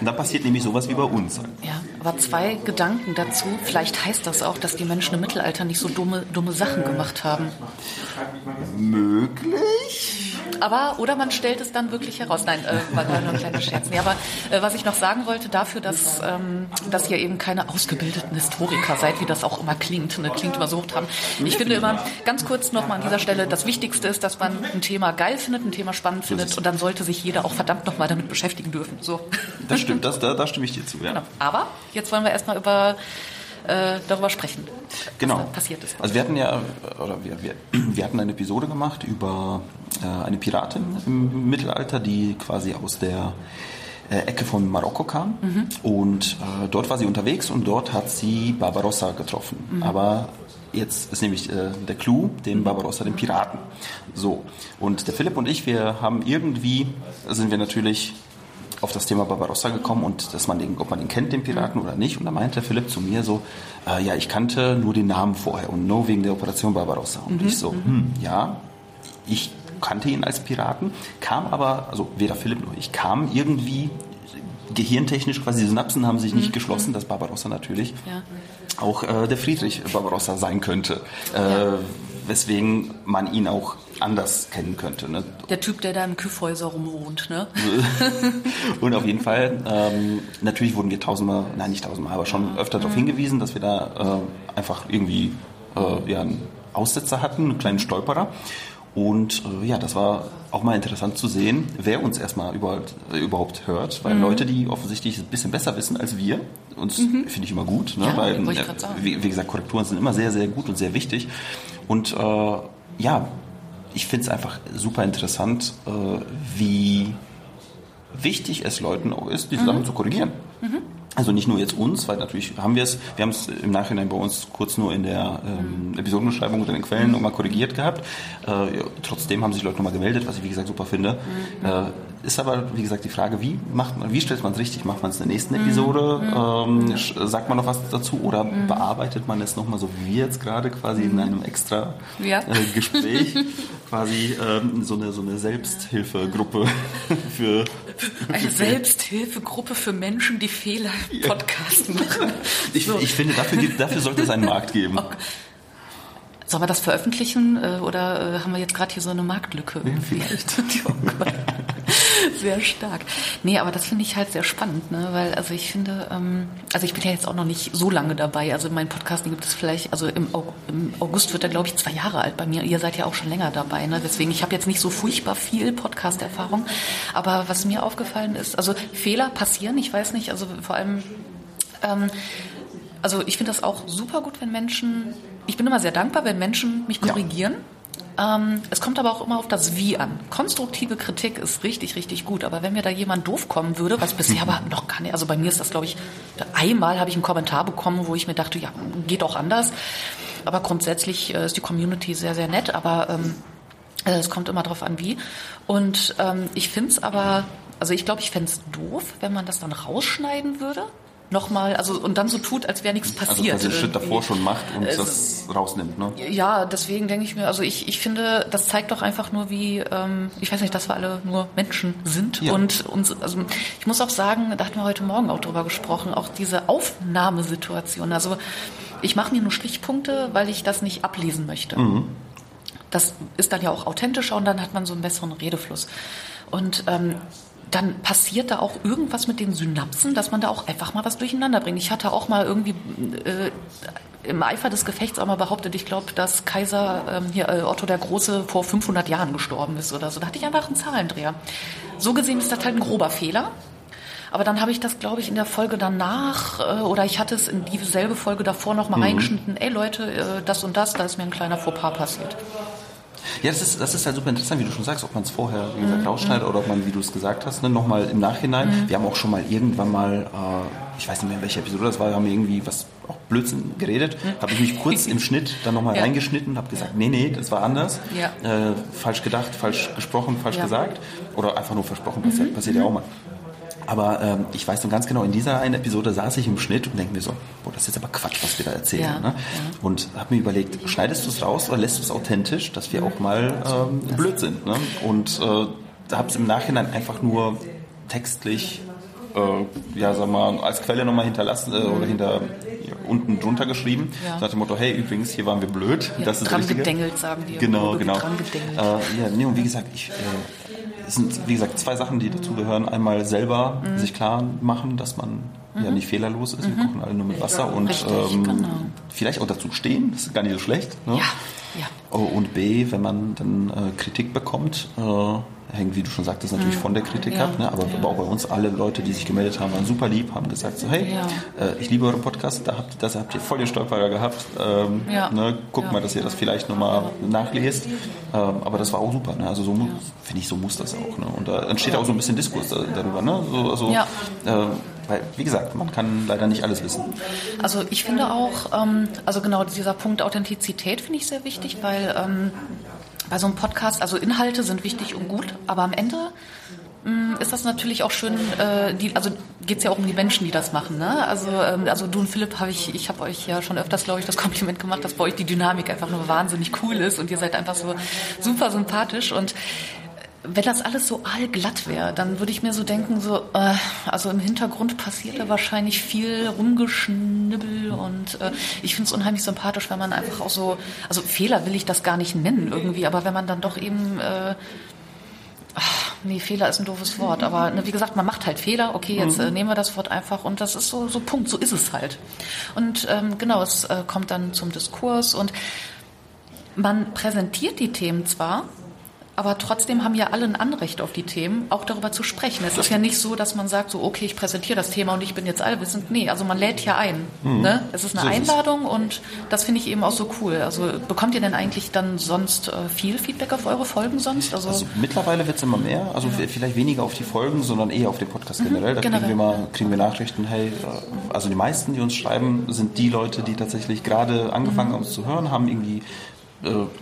Und dann passiert nämlich sowas wie bei uns. Ja, aber zwei Gedanken dazu. Vielleicht heißt das auch, dass die Menschen im Mittelalter nicht so dumme, dumme Sachen gemacht haben. Möglich? Aber, oder man stellt es dann wirklich heraus. Nein, äh, war nur ein kleiner Scherz. Nee, aber äh, was ich noch sagen wollte, dafür, dass, ähm, dass ihr eben keine ausgebildeten Historiker seid, wie das auch immer klingt, ne? klingt immer so hochtrabend. Ich finde immer, ganz kurz nochmal an dieser Stelle, das Wichtigste ist, dass man ein Thema geil findet, ein Thema spannend findet und dann sollte sich jeder auch verdammt nochmal damit beschäftigen dürfen. So. Das stimmt, das, da, da stimme ich dir zu, ja. Genau. Aber jetzt wollen wir erstmal über äh, darüber sprechen. Genau. Was passiert ist. Also wir hatten ja, oder wir, wir, wir hatten eine Episode gemacht über eine Piratin im Mittelalter, die quasi aus der äh, Ecke von Marokko kam. Mhm. Und äh, dort war sie unterwegs und dort hat sie Barbarossa getroffen. Mhm. Aber jetzt ist nämlich äh, der Clou, den Barbarossa, den Piraten. So. Und der Philipp und ich, wir haben irgendwie, sind wir natürlich auf das Thema Barbarossa gekommen und dass man den, ob man den kennt, den Piraten oder nicht. Und da meinte Philipp zu mir so, äh, ja, ich kannte nur den Namen vorher und nur wegen der Operation Barbarossa. Und mhm. ich so, hm, ja, ich kannte ihn als Piraten, kam aber, also weder Philipp noch ich, kam irgendwie gehirntechnisch quasi die Synapsen haben sich nicht mhm. geschlossen, dass Barbarossa natürlich ja. auch äh, der Friedrich Barbarossa sein könnte. Äh, weswegen man ihn auch anders kennen könnte. Ne? Der Typ, der da im Küffhäuser rumwohnt, ne? und auf jeden Fall, ähm, natürlich wurden wir tausendmal, nein nicht tausendmal, aber schon öfter darauf mhm. hingewiesen, dass wir da äh, einfach irgendwie äh, ja, einen Aussetzer hatten, einen kleinen Stolperer. Und äh, ja, das war auch mal interessant zu sehen, wer uns erstmal überhaupt, äh, überhaupt hört, weil mhm. Leute, die offensichtlich ein bisschen besser wissen als wir, uns mhm. finde ich immer gut, ne? ja, weil äh, wie, wie, gesagt, Korrekturen sind immer sehr, sehr gut und sehr wichtig. Und äh, ja, ich finde es einfach super interessant, äh, wie wichtig es Leuten auch ist, diese mhm. Sachen zu korrigieren. Mhm. Also nicht nur jetzt uns, weil natürlich haben wir es, wir haben es im Nachhinein bei uns kurz nur in der ähm, Episodenbeschreibung unter den Quellen nochmal korrigiert gehabt. Äh, trotzdem haben sich Leute nochmal gemeldet, was ich wie gesagt super finde. Mhm. Äh, ist aber, wie gesagt, die Frage, wie macht man, wie stellt man es richtig? Macht man es in der nächsten Episode? Mhm. Ähm, sagt man noch was dazu oder mhm. bearbeitet man es nochmal so wie wir jetzt gerade quasi in einem extra ja. äh, Gespräch? quasi ähm, so, eine, so eine Selbsthilfegruppe für. Eine Selbsthilfegruppe für Menschen, die Fehler im Podcast machen. Ich, so. ich finde, dafür, dafür sollte es einen Markt geben. Okay. Sollen wir das veröffentlichen äh, oder äh, haben wir jetzt gerade hier so eine Marktlücke? Irgendwie? Vielleicht. oh Gott. Sehr stark. Nee, aber das finde ich halt sehr spannend, ne? weil also ich finde, ähm, also ich bin ja jetzt auch noch nicht so lange dabei. Also mein Podcast gibt es vielleicht, also im, im August wird er glaube ich zwei Jahre alt bei mir. Ihr seid ja auch schon länger dabei, ne? deswegen ich habe jetzt nicht so furchtbar viel Podcast-Erfahrung. Aber was mir aufgefallen ist, also Fehler passieren. Ich weiß nicht, also vor allem ähm, also ich finde das auch super gut, wenn Menschen, ich bin immer sehr dankbar, wenn Menschen mich korrigieren. Ja. Ähm, es kommt aber auch immer auf das Wie an. Konstruktive Kritik ist richtig, richtig gut. Aber wenn mir da jemand doof kommen würde, was bisher aber noch gar nicht, also bei mir ist das, glaube ich, einmal habe ich einen Kommentar bekommen, wo ich mir dachte, ja, geht auch anders. Aber grundsätzlich äh, ist die Community sehr, sehr nett. Aber ähm, äh, es kommt immer darauf an, wie. Und ähm, ich finde es aber, also ich glaube, ich fände es doof, wenn man das dann rausschneiden würde nochmal, also und dann so tut, als wäre nichts passiert. Also den Schritt davor schon macht und äh, das rausnimmt, ne? Ja, deswegen denke ich mir, also ich, ich finde, das zeigt doch einfach nur, wie, ähm, ich weiß nicht, dass wir alle nur Menschen sind ja. und uns, also ich muss auch sagen, da hatten wir heute Morgen auch drüber gesprochen, auch diese Aufnahmesituation. Also ich mache mir nur Stichpunkte, weil ich das nicht ablesen möchte. Mhm. Das ist dann ja auch authentischer und dann hat man so einen besseren Redefluss. Und ähm, dann passiert da auch irgendwas mit den Synapsen, dass man da auch einfach mal was durcheinander bringt. Ich hatte auch mal irgendwie äh, im Eifer des Gefechts auch mal behauptet, ich glaube, dass Kaiser ähm, hier äh, Otto der Große vor 500 Jahren gestorben ist oder so. Da hatte ich einfach einen Zahlendreher. So gesehen ist das halt ein grober Fehler. Aber dann habe ich das, glaube ich, in der Folge danach äh, oder ich hatte es in dieselbe Folge davor noch mal mhm. reingeschnitten. Ey Leute, äh, das und das, da ist mir ein kleiner Fauxpas passiert. Ja, das ist, das ist halt super interessant, wie du schon sagst, ob man es vorher, wie gesagt, mhm. rausschneidet oder ob man, wie du es gesagt hast, ne, nochmal im Nachhinein. Mhm. Wir haben auch schon mal irgendwann mal, äh, ich weiß nicht mehr, in welcher Episode das war, wir haben irgendwie was auch Blödsinn geredet. Mhm. Habe ich mich kurz im Schnitt dann nochmal ja. reingeschnitten habe gesagt, nee, nee, das war anders. Ja. Äh, falsch gedacht, falsch gesprochen, falsch ja. gesagt. Oder einfach nur versprochen, passiert, mhm. passiert ja auch mal. Aber ähm, ich weiß noch ganz genau, in dieser einen Episode saß ich im Schnitt und denke mir so, boah, das ist jetzt aber Quatsch, was wir da erzählen. Ja, ne? ja. Und habe mir überlegt, schneidest du es raus oder lässt du es authentisch, dass wir auch mal ähm, blöd sind. Ne? Und äh, da habe ich im Nachhinein einfach nur textlich, äh, ja, sag mal, als Quelle nochmal hinterlassen äh, oder hinter unten drunter geschrieben. Ja. Nach dem Motto, hey, übrigens, hier waren wir blöd. Ja, das ist dran gedengelt, sagen die. Genau, genau. Äh, ja, nee, und wie gesagt, ich äh, es sind, wie gesagt, zwei Sachen, die dazu gehören. Einmal selber mhm. sich klar machen, dass man mhm. ja nicht fehlerlos ist. Wir mhm. kochen alle nur mit Wasser und Richtig, ähm, genau. vielleicht auch dazu stehen. Das ist gar nicht so schlecht. Ne? Ja. Ja. Und B, wenn man dann äh, Kritik bekommt, äh, hängt, wie du schon sagtest, natürlich mhm. von der Kritik ja. ab. Ne? Aber, ja. aber, auch bei uns alle Leute, die sich gemeldet haben, waren super lieb, haben gesagt so, hey, äh, ich liebe euren Podcast, da habt, das habt ihr voll den Stolperer gehabt. Ähm, ne? Guckt mal, dass ihr das vielleicht nochmal nachlest. Ähm, aber das war auch super. Ne? Also so finde ich, so muss das auch. Ne? Und da entsteht auch so ein bisschen Diskurs darüber. Ne? So, also, äh, weil, wie gesagt, man kann leider nicht alles wissen. Also ich finde auch, ähm, also genau dieser Punkt Authentizität finde ich sehr wichtig, weil ähm, bei so einem Podcast, also Inhalte sind wichtig und gut, aber am Ende mm, ist das natürlich auch schön, äh, die, also geht es ja auch um die Menschen, die das machen. Ne? Also, ähm, also du und Philipp habe ich, ich habe euch ja schon öfters, glaube ich, das Kompliment gemacht, dass bei euch die Dynamik einfach nur wahnsinnig cool ist und ihr seid einfach so super sympathisch und wenn das alles so allglatt wäre, dann würde ich mir so denken, so, äh, also im Hintergrund passiert da wahrscheinlich viel Rumgeschnibbel und äh, ich finde es unheimlich sympathisch, wenn man einfach auch so, also Fehler will ich das gar nicht nennen irgendwie, aber wenn man dann doch eben, äh, ach, nee, Fehler ist ein doofes Wort, aber ne, wie gesagt, man macht halt Fehler, okay, jetzt äh, nehmen wir das Wort einfach und das ist so, so Punkt, so ist es halt. Und ähm, genau, es äh, kommt dann zum Diskurs und man präsentiert die Themen zwar, aber trotzdem haben ja alle ein Anrecht auf die Themen, auch darüber zu sprechen. Es ist ja nicht so, dass man sagt, so, okay, ich präsentiere das Thema und ich bin jetzt allwissend. Nee, also man lädt ja ein. Mhm. Ne? Es ist eine so Einladung und das finde ich eben auch so cool. Also bekommt ihr denn eigentlich dann sonst äh, viel Feedback auf eure Folgen sonst? Also, also mittlerweile wird es immer mehr. Also ja. vielleicht weniger auf die Folgen, sondern eher auf den Podcast mhm, generell. Da generell. Kriegen, wir mal, kriegen wir Nachrichten, hey, äh, also die meisten, die uns schreiben, sind die Leute, die tatsächlich gerade angefangen mhm. haben, uns zu hören, haben irgendwie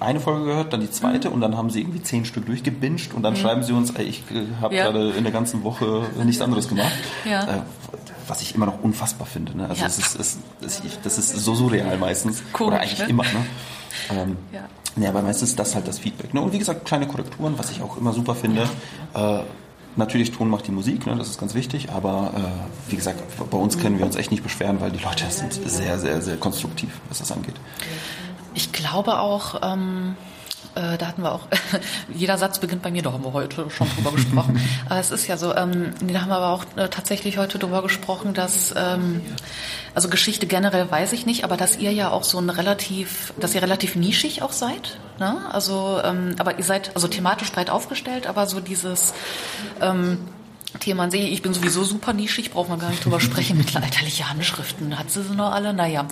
eine Folge gehört, dann die zweite mhm. und dann haben sie irgendwie zehn Stück durchgebinged und dann mhm. schreiben sie uns, ey, ich äh, habe ja. gerade in der ganzen Woche nichts anderes gemacht. Ja. Äh, was ich immer noch unfassbar finde. Ne? Also ja. es ist, es, es, das ist so surreal meistens. Komisch, Oder eigentlich ne? immer. Ne? Ähm, ja. ja, aber meistens ist das halt das Feedback. Ne? Und wie gesagt, kleine Korrekturen, was ich auch immer super finde. Äh, Natürlich, Ton macht die Musik, ne, das ist ganz wichtig, aber äh, wie gesagt, bei uns können wir uns echt nicht beschweren, weil die Leute sind sehr, sehr, sehr konstruktiv, was das angeht. Ich glaube auch, ähm, äh, da hatten wir auch, jeder Satz beginnt bei mir, da haben wir heute schon drüber gesprochen. Aber es ist ja so, ähm, da haben wir aber auch äh, tatsächlich heute drüber gesprochen, dass, ähm, also Geschichte generell weiß ich nicht, aber dass ihr ja auch so ein relativ, dass ihr relativ nischig auch seid. Ne? Also, ähm, aber ihr seid also thematisch breit aufgestellt, aber so dieses, ähm, Thema an sich. Ich bin sowieso super nischig, braucht man gar nicht drüber sprechen. Mittelalterliche Handschriften, hat sie sie noch alle? Naja.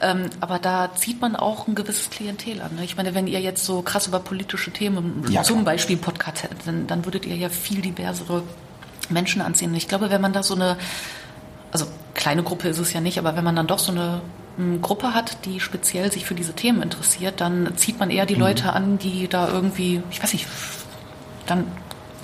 Ähm, aber da zieht man auch ein gewisses Klientel an. Ne? Ich meine, wenn ihr jetzt so krass über politische Themen, ja, zum klar. Beispiel Podcast hättet, dann, dann würdet ihr ja viel diversere Menschen anziehen. Ich glaube, wenn man da so eine, also kleine Gruppe ist es ja nicht, aber wenn man dann doch so eine Gruppe hat, die speziell sich für diese Themen interessiert, dann zieht man eher die mhm. Leute an, die da irgendwie, ich weiß nicht, dann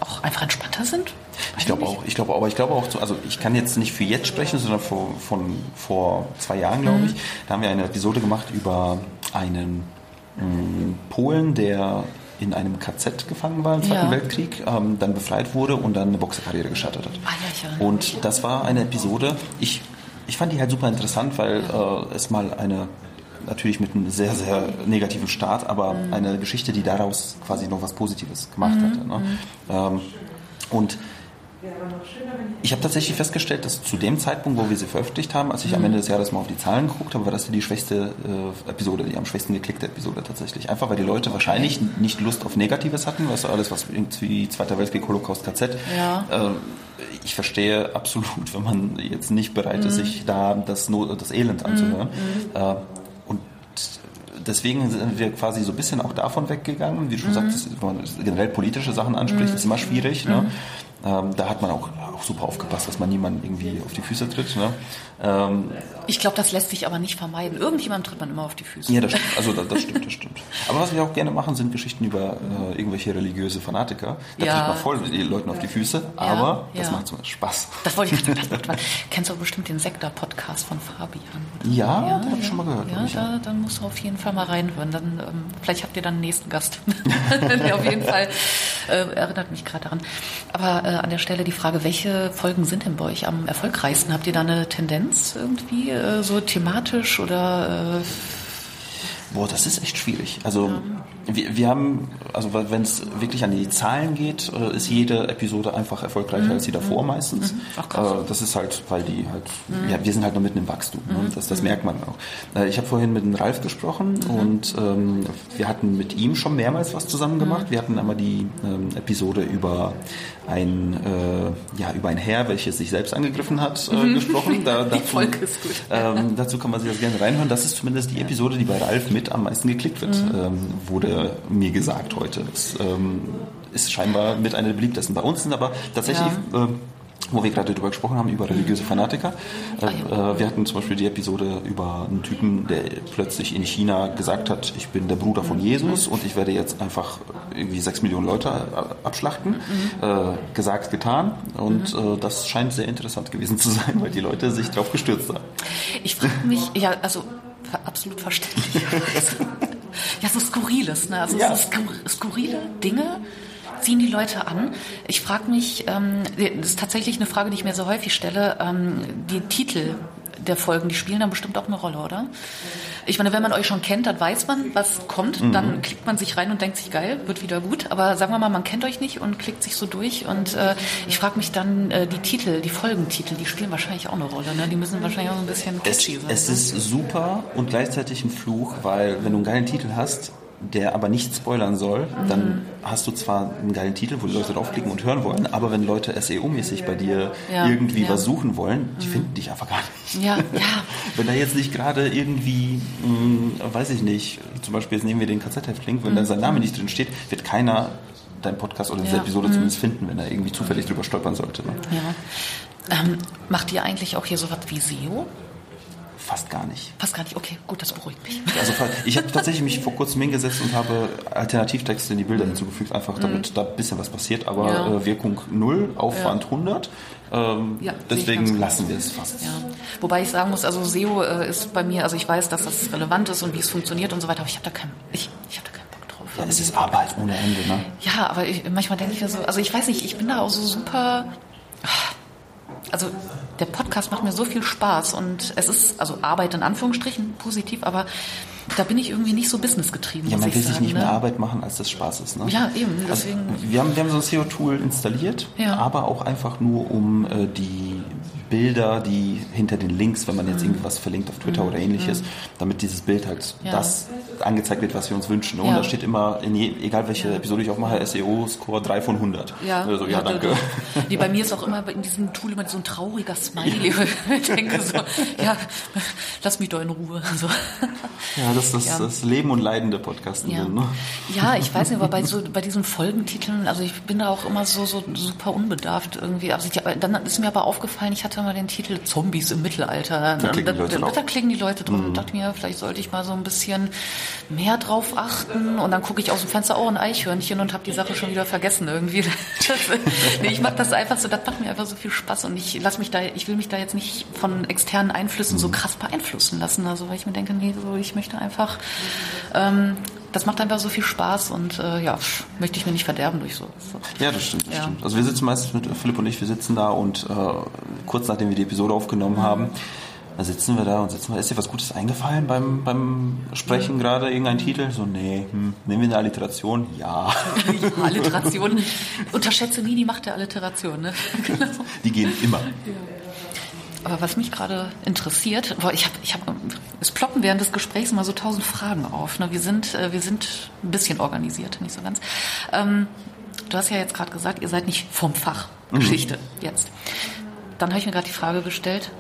auch einfach entspannter sind? Ich glaube auch, ich glaube aber ich glaube auch, also ich kann jetzt nicht für jetzt sprechen, sondern vor, von vor zwei Jahren, glaube mhm. ich. Da haben wir eine Episode gemacht über einen ähm, Polen, der in einem KZ gefangen war im Zweiten ja. Weltkrieg, ähm, dann befreit wurde und dann eine Boxerkarriere gestartet hat. Ah, ja, und das war eine Episode, ich, ich fand die halt super interessant, weil äh, es mal eine natürlich mit einem sehr, sehr negativen Start, aber mhm. eine Geschichte, die daraus quasi noch was Positives gemacht mhm. hatte. Ne? Mhm. Ähm, und ich habe tatsächlich festgestellt, dass zu dem Zeitpunkt, wo wir sie veröffentlicht haben, als ich mhm. am Ende des Jahres mal auf die Zahlen geguckt habe, war das die schwächste äh, Episode, die am schwächsten geklickte Episode tatsächlich. Einfach weil die Leute wahrscheinlich nicht Lust auf Negatives hatten, weißt du, alles, was irgendwie Zweiter Weltkrieg, Holocaust, KZ. Ja. Äh, ich verstehe absolut, wenn man jetzt nicht bereit ist, mhm. sich da das, Not, das Elend anzuhören. Mhm. Äh, und deswegen sind wir quasi so ein bisschen auch davon weggegangen. Wie du schon mhm. sagtest, wenn man generell politische Sachen anspricht, mhm. ist immer schwierig. Ne? Ähm, da hat man auch, auch, super aufgepasst, dass man niemanden irgendwie auf die Füße tritt. Ne? Ähm, ich glaube, das lässt sich aber nicht vermeiden. Irgendjemand tritt man immer auf die Füße. Ja, das stimmt. Also das, das stimmt, das stimmt. Aber was wir auch gerne machen, sind Geschichten über äh, irgendwelche religiöse Fanatiker. Da ja. tritt man voll den Leuten auf die Füße, aber ja, das macht so Spaß. Das wollte ich gerade Kennst du bestimmt den Sektor-Podcast von Fabian? Ja, ja, den habe ich schon mal gehört. Ja, da, dann musst du auf jeden Fall mal reinhören. Dann, ähm, vielleicht habt ihr dann einen nächsten Gast. auf jeden Fall äh, erinnert mich gerade daran. Aber äh, an der Stelle die Frage, welche Folgen sind denn bei euch am erfolgreichsten? Habt ihr da eine Tendenz irgendwie, äh, so thematisch oder? Äh Boah, das ist echt schwierig. Also ja. Wir, wir haben, also wenn es wirklich an die Zahlen geht, äh, ist jede Episode einfach erfolgreicher mhm. als die davor mhm. meistens. Mhm. Ach, krass. Äh, das ist halt, weil die halt, mhm. ja, wir sind halt noch mitten im Wachstum. Ne? Mhm. Das, das merkt man auch. Äh, ich habe vorhin mit dem Ralf gesprochen mhm. und ähm, wir hatten mit ihm schon mehrmals was zusammen gemacht. Wir hatten einmal die ähm, Episode über ein, äh, ja, über ein Herr, welches sich selbst angegriffen hat, äh, gesprochen. Da, dazu, ähm, dazu kann man sich das gerne reinhören. Das ist zumindest die Episode, die bei Ralf mit am meisten geklickt wird, mhm. Wurde mir gesagt heute. Das ähm, ist scheinbar mit einer der beliebtesten. Bei uns sind aber tatsächlich ja. äh, wo wir gerade darüber gesprochen haben, über religiöse Fanatiker. Äh, äh, wir hatten zum Beispiel die Episode über einen Typen, der plötzlich in China gesagt hat, ich bin der Bruder von Jesus und ich werde jetzt einfach irgendwie sechs Millionen Leute abschlachten. Mhm. Äh, gesagt, getan. Und mhm. das scheint sehr interessant gewesen zu sein, weil die Leute sich darauf gestürzt haben. Ich frage mich, ja, also absolut verständlich. ja, so Skurriles, ne? Also ja. so skur skurrile Dinge ziehen die Leute an? Ich frage mich, ähm, das ist tatsächlich eine Frage, die ich mir so häufig stelle, ähm, die Titel der Folgen, die spielen dann bestimmt auch eine Rolle, oder? Ich meine, wenn man euch schon kennt, dann weiß man, was kommt. Mhm. Dann klickt man sich rein und denkt sich, geil, wird wieder gut. Aber sagen wir mal, man kennt euch nicht und klickt sich so durch. Und äh, ich frage mich dann, äh, die Titel, die Folgentitel, die spielen wahrscheinlich auch eine Rolle. Ne? Die müssen wahrscheinlich auch ein bisschen catchy es, sein. Es ne? ist super und gleichzeitig ein Fluch, weil wenn du einen geilen Titel hast, der aber nicht spoilern soll, dann hast du zwar einen geilen Titel, wo die Leute draufklicken und hören wollen, aber wenn Leute SEO-mäßig bei dir ja, irgendwie ja. was suchen wollen, die mhm. finden dich einfach gar nicht. Ja, ja. wenn da jetzt nicht gerade irgendwie, mh, hm, weiß ich nicht, zum Beispiel jetzt nehmen wir den KZ-Häftling, wenn mhm. da sein Name nicht drin steht, wird keiner deinen Podcast oder diese Episode mhm. zumindest finden, wenn er irgendwie zufällig drüber stolpern sollte. Ne? Ja. Ähm, macht ihr eigentlich auch hier sowas wie SEO? Fast gar nicht. Fast gar nicht, okay, gut, das beruhigt mich. Also ich habe tatsächlich mich vor kurzem hingesetzt und habe Alternativtexte in die Bilder hinzugefügt, einfach damit mhm. da ein bisschen was passiert, aber ja. äh, Wirkung 0, Aufwand ja. 100. Ähm, ja, deswegen lassen wir es fast. Ja. Wobei ich sagen muss, also SEO äh, ist bei mir, also ich weiß, dass das relevant ist und wie es funktioniert und so weiter, aber ich habe da keinen, ich, ich habe da keinen Bock drauf. Ja, es ist Arbeit ohne Ende, ne? Ja, aber ich, manchmal denke ich mir so, also ich weiß nicht, ich bin da auch so super also der Podcast macht mir so viel Spaß und es ist, also Arbeit in Anführungsstrichen, positiv, aber da bin ich irgendwie nicht so businessgetrieben. Ja, man will sich nicht ne? mehr Arbeit machen, als das Spaß ist. Ne? Ja, eben. Also deswegen. Also, wir, haben, wir haben so ein SEO-Tool installiert, ja. aber auch einfach nur, um äh, die Bilder, die hinter den Links, wenn man jetzt irgendwas verlinkt auf Twitter mhm. oder ähnliches, mhm. damit dieses Bild halt ja. das angezeigt wird, was wir uns wünschen. Und ja. da steht immer, je, egal welche ja. Episode ich auch mache, SEO-Score 3 von 100. Ja, also, ja, danke. Nee, bei mir ist auch immer in diesem Tool immer so ein trauriger Smiley. ich denke so, ja, lass mich doch in Ruhe. So. Ja, das ist das, Leben und Leiden der Podcasten. Ja. ne? ja, ich weiß nicht, aber bei, so, bei diesen Folgentiteln, also ich bin da auch immer so, so super unbedarft irgendwie. Also ich, dann ist mir aber aufgefallen, ich hatte mal den Titel Zombies im Mittelalter. Da klicken die Leute, da, da, da klicken die Leute drum. Mhm. Und dachte mir, vielleicht sollte ich mal so ein bisschen mehr drauf achten und dann gucke ich aus dem Fenster, oh, ein Eichhörnchen und habe die Sache schon wieder vergessen irgendwie. Nee, ich mache das einfach so, das macht mir einfach so viel Spaß und ich lass mich da, ich will mich da jetzt nicht von externen Einflüssen so krass beeinflussen lassen, also weil ich mir denke, nee, so, ich möchte einfach, ähm, das macht einfach so viel Spaß und äh, ja, möchte ich mir nicht verderben durch so. Ja, das stimmt, das ja. stimmt. Also wir sitzen meistens mit Philipp und ich, wir sitzen da und äh, kurz nachdem wir die Episode aufgenommen mhm. haben, da sitzen wir da und sitzen wir, ist dir was Gutes eingefallen beim, beim Sprechen gerade, irgendein Titel? So, nee, hm, nehmen wir eine Alliteration? Ja. ja Alliteration. Unterschätze nie die Macht der Alliteration, ne? genau. Die gehen immer. Ja. Aber was mich gerade interessiert, boah, ich habe, ich hab, es ploppen während des Gesprächs mal so tausend Fragen auf. Ne? Wir sind, äh, wir sind ein bisschen organisiert, nicht so ganz. Ähm, du hast ja jetzt gerade gesagt, ihr seid nicht vom Fach mhm. Geschichte mhm. jetzt. Dann habe ich mir gerade die Frage gestellt,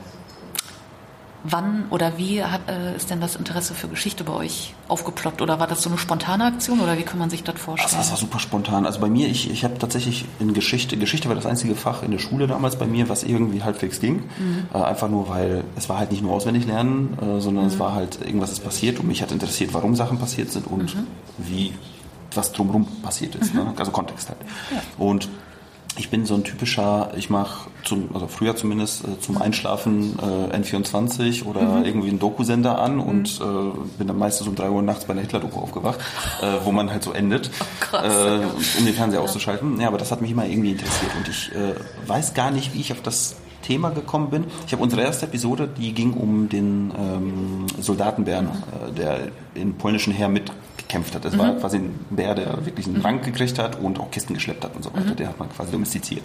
Wann oder wie hat, äh, ist denn das Interesse für Geschichte bei euch aufgeploppt? Oder war das so eine spontane Aktion oder wie kann man sich das vorstellen? Das war super spontan. Also bei mir, ich, ich habe tatsächlich in Geschichte, Geschichte war das einzige Fach in der Schule damals bei mir, was irgendwie halbwegs ging. Mhm. Äh, einfach nur, weil es war halt nicht nur auswendig lernen, äh, sondern mhm. es war halt irgendwas ist passiert und mich hat interessiert, warum Sachen passiert sind und mhm. wie was drumherum passiert ist. Ne? Mhm. Also Kontext halt. Ja. Und ich bin so ein typischer, ich mache zum, also früher zumindest äh, zum Einschlafen äh, N24 oder mhm. irgendwie einen Doku-Sender an mhm. und äh, bin dann meistens um drei Uhr nachts bei einer Hitler-Doku aufgewacht, äh, wo man halt so endet, oh, krass, äh, um den Fernseher ja. auszuschalten. Ja, aber das hat mich immer irgendwie interessiert und ich äh, weiß gar nicht, wie ich auf das Thema gekommen bin. Ich habe unsere erste Episode, die ging um den ähm, Soldatenbären, äh, der im polnischen Heer mitgekämpft hat. Das mhm. war quasi ein Bär, der wirklich einen. Rang gekriegt hat und auch Kisten geschleppt hat und so weiter. Mhm. Der hat man quasi domestiziert.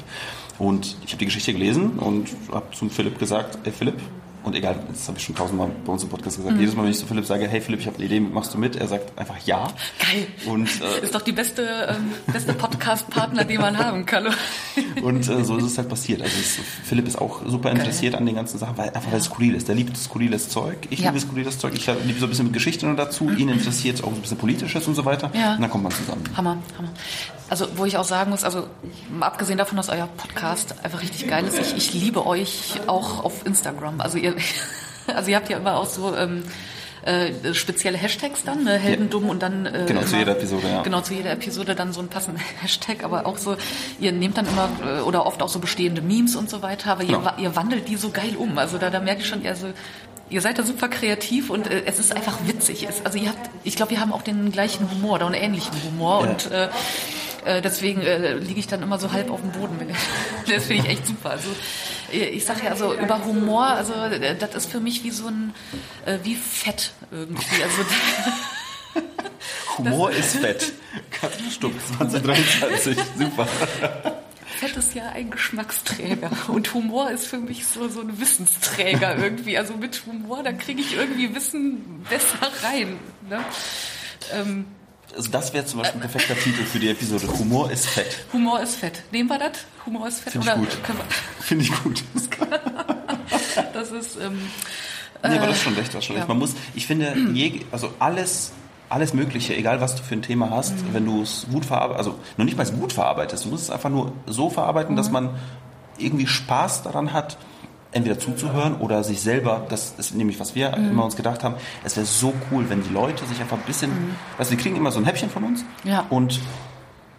Und ich habe die Geschichte gelesen und habe zum Philipp gesagt, ey Philipp, und egal, das habe ich schon tausendmal bei uns im Podcast gesagt. Mhm. Jedes Mal, wenn ich zu Philipp sage, hey Philipp, ich habe eine Idee, machst du mit? Er sagt einfach ja. Geil. Und, äh, ist doch die beste, ähm, beste Podcast-Partner, die man haben kann. und äh, so ist es halt passiert. Also es, Philipp ist auch super interessiert Geil. an den ganzen Sachen, weil einfach weil es skurril ist. Der liebt skurriles Zeug. Ich ja. liebe skurriles Zeug. Ich liebe so ein bisschen mit Geschichte noch dazu. Mhm. Ihn interessiert auch so ein bisschen Politisches und so weiter. Ja. Und dann kommt man zusammen. Hammer, Hammer. Also wo ich auch sagen muss, also abgesehen davon, dass euer Podcast einfach richtig geil ist, ich, ich liebe euch auch auf Instagram. Also ihr also ihr habt ja immer auch so ähm, äh, spezielle Hashtags dann, ne? Heldendumm und dann äh, genau immer, zu jeder Episode, ja. Genau zu jeder Episode dann so ein passender Hashtag, aber auch so ihr nehmt dann immer äh, oder oft auch so bestehende Memes und so weiter, aber genau. ihr, ihr wandelt die so geil um. Also da, da merke ich schon, also ihr seid da super kreativ und äh, es ist einfach witzig. Es, also ihr habt, ich glaube, wir haben auch den gleichen Humor oder einen ähnlichen Humor ja. und äh, Äh, deswegen äh, liege ich dann immer so halb auf dem Boden. das finde ich echt super. Also äh, ich sage ja also über Humor, also äh, das ist für mich wie so ein äh, wie Fett irgendwie. Also Humor ist Fett. Katrin Stuck, 2023, super. Fett ist ja ein Geschmacksträger und Humor ist für mich so, so ein Wissensträger irgendwie. Also mit Humor, da kriege ich irgendwie Wissen besser rein. Ne? Ähm, also das wäre zum Beispiel ein perfekter Titel für die Episode. Humor ist Fett. Humor ist Fett. Nehmen wir das? Humor ist Fett? Finde ich gut. Finde ich gut. das ist... Ähm, nee, aber das ist schon recht, das schon recht. Man muss, ich finde, je, also alles alles Mögliche, egal was du für ein Thema hast, mhm. wenn du es gut verarbeitest, also noch nicht mal gut verarbeitest, du musst es einfach nur so verarbeiten, mhm. dass man irgendwie Spaß daran hat, entweder zuzuhören oder sich selber, das ist nämlich, was wir mhm. immer uns gedacht haben, es wäre so cool, wenn die Leute sich einfach ein bisschen, mhm. also die kriegen immer so ein Häppchen von uns ja. und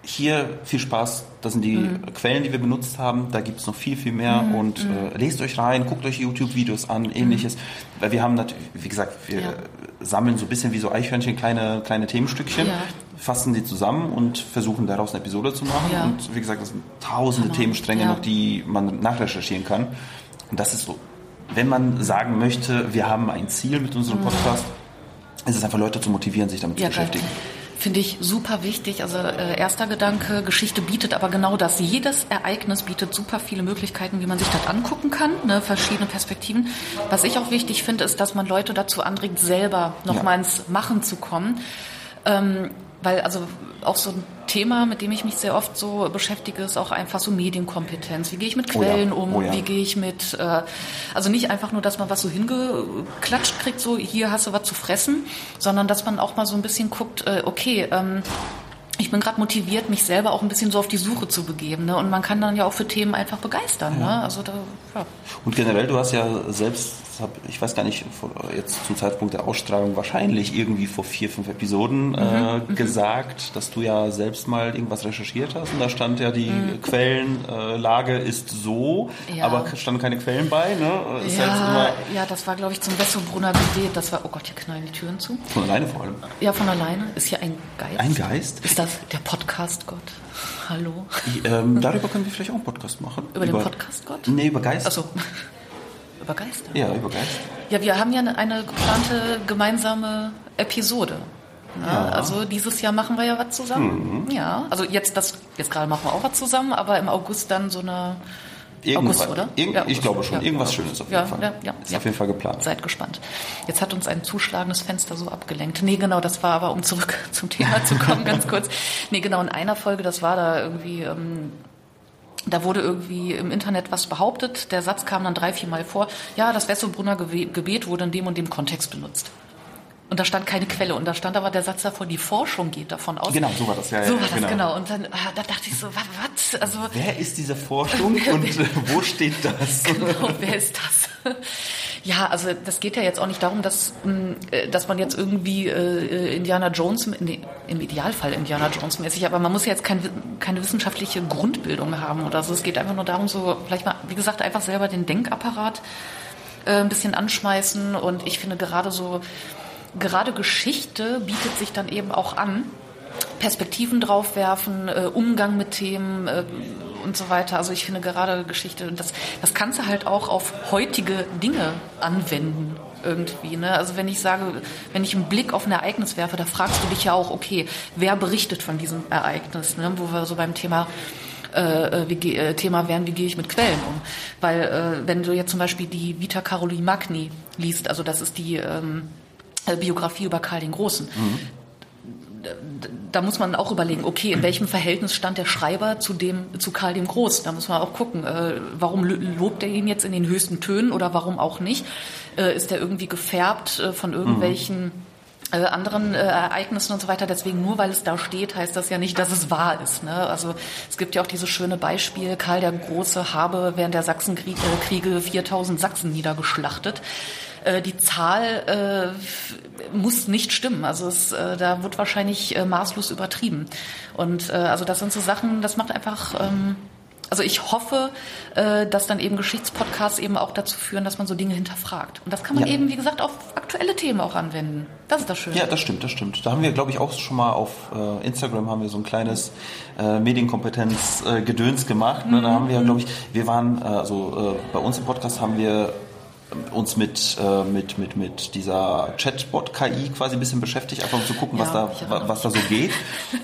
hier viel Spaß. Das sind die mhm. Quellen, die wir benutzt haben. Da gibt es noch viel, viel mehr. Mhm. Und mhm. äh, lest euch rein, guckt euch YouTube-Videos an, ähnliches. Mhm. Weil wir haben natürlich, wie gesagt, wir ja. sammeln so ein bisschen wie so Eichhörnchen kleine, kleine Themenstückchen, ja. fassen die zusammen und versuchen daraus eine Episode zu machen. Ja. Und wie gesagt, das sind tausende Hammer. Themenstränge noch, die man nachrecherchieren kann. Und das ist so, wenn man sagen möchte, wir haben ein Ziel mit unserem mhm. Podcast, ist es einfach Leute zu motivieren, sich damit zu beschäftigen. Geil. Finde ich super wichtig. Also äh, erster Gedanke, Geschichte bietet aber genau das. Jedes Ereignis bietet super viele Möglichkeiten, wie man sich das angucken kann, ne? verschiedene Perspektiven. Was ich auch wichtig finde, ist, dass man Leute dazu anregt, selber nochmal ja. ins Machen zu kommen. Ähm, weil also auch so ein Thema, mit dem ich mich sehr oft so beschäftige, ist auch einfach so Medienkompetenz. Wie gehe ich mit Quellen oh ja. um? Oh ja. Wie gehe ich mit, äh, also nicht einfach nur, dass man was so hingeklatscht kriegt, so hier hast du was zu fressen, sondern dass man auch mal so ein bisschen guckt, äh, okay, ähm, ich bin gerade motiviert, mich selber auch ein bisschen so auf die Suche zu begeben. Ne? Und man kann dann ja auch für Themen einfach begeistern. Ja. Ne? Also da, ja. Und generell, du hast ja selbst habe, ich weiß gar nicht, jetzt zum Zeitpunkt der Ausstrahlung wahrscheinlich irgendwie vor vier, fünf Episoden mhm, äh, mhm. gesagt, dass du ja selbst mal irgendwas recherchiert hast und da stand ja die mhm. Quellenlage äh, ist so, ja. aber standen keine Quellen bei, ne? Ist ja, ja, das war glaube ich zum Wessobrunner Gebet, das war, oh Gott, hier knallen die Türen zu. Von alleine vor allem? Ja, von alleine. Ist hier ein Geist. Ein Geist? Ist das der Podcast-Gott? Hallo? Ähm, darüber können wir vielleicht auch einen Podcast machen. Über, über den Podcast-Gott? Nee, über Geist. Achso. Über Geister? Ja, über Geister. Ja, wir haben ja eine geplante gemeinsame Episode. Ja, Also dieses Jahr machen wir ja was zusammen. Mhm. Ja, also jetzt das jetzt gerade machen wir auch was zusammen, aber im August dann so eine Irgendwas, August, oder? Irgend, ja, August, ich glaube schon. Ja, Irgendwas Schönes auf jeden ja, Fall. Ja, ja, ist auf jeden Fall geplant. Seid gespannt. Jetzt hat uns ein zuschlagendes Fenster so abgelenkt. Nee, genau, das war aber, um zurück zum Thema zu kommen, ganz kurz. Nee, genau, in einer Folge, das war da irgendwie ähm, da wurde irgendwie im Internet was behauptet. Der Satz kam dann drei, vier Mal vor. Ja, das Wessobrunner Gebet wurde in dem und dem Kontext benutzt. Und da stand keine Quelle. Und da stand aber der Satz davor, die Forschung geht davon aus. Genau, so war das, ja. So war das, genau. genau. Und dann ah, da dachte ich so, was? Also, wer ist diese Forschung und wo steht das? Genau, wer ist das? Ja, also das geht ja jetzt auch nicht darum, dass, mm, äh, dass man jetzt irgendwie äh, Indiana Jones, nee, im Idealfall Indiana Jones mäßig, aber man muss ja jetzt kein, keine wissenschaftliche Grundbildung haben oder so. Es geht einfach nur darum, so vielleicht mal, wie gesagt, einfach selber den Denkapparat äh, ein bisschen anschmeißen. Und ich finde gerade so, gerade Geschichte bietet sich dann eben auch an. Perspektiven draufwerfen, äh, Umgang mit Themen, äh, und so weiter. Also ich finde gerade Geschichte, das, das kannst du halt auch auf heutige Dinge anwenden irgendwie. Ne? Also wenn ich sage, wenn ich einen Blick auf ein Ereignis werfe, da fragst du dich ja auch, okay, wer berichtet von diesem Ereignis? Ne? Wo wir so beim Thema äh, wie, äh, Thema wären, wie gehe ich mit Quellen um? Weil äh, wenn du jetzt zum Beispiel die Vita Caroli Magni liest, also das ist die ähm, Biografie über Karl den Großen, mhm da muss man auch überlegen, okay, in welchem Verhältnis stand der Schreiber zu dem, zu Karl dem Großen? Da muss man auch gucken, äh, warum lobt er ihn jetzt in den höchsten Tönen oder warum auch nicht? Äh, ist er irgendwie gefärbt äh, von irgendwelchen mhm. Äh, anderen äh, Ereignissen und so weiter. Deswegen nur weil es da steht, heißt das ja nicht, dass es wahr ist. Ne? Also es gibt ja auch dieses schöne Beispiel, Karl der Große habe während der Sachsenkriege 4000 Sachsen niedergeschlachtet. Äh, die Zahl äh, muss nicht stimmen. Also es, äh, da wird wahrscheinlich äh, maßlos übertrieben. Und äh, also das sind so Sachen, das macht einfach ähm, Also ich hoffe, äh, dass dann eben Geschichtspodcasts eben auch dazu führen, dass man so Dinge hinterfragt. Und das kann man ja. eben, wie gesagt, auf aktuelle Themen auch anwenden. Das ist das Schöne. Ja, das stimmt, das stimmt. Da haben wir, glaube ich, auch schon mal auf äh, Instagram haben wir so ein kleines Medienkompetenz-Gedöns gemacht. Ne? Da haben wir, glaube ich, wir waren, also bei uns im Podcast haben wir uns mit, äh, mit, mit, mit dieser Chatbot-KI quasi ein bisschen beschäftigt, einfach um zu gucken, ja, was, da, was da so geht.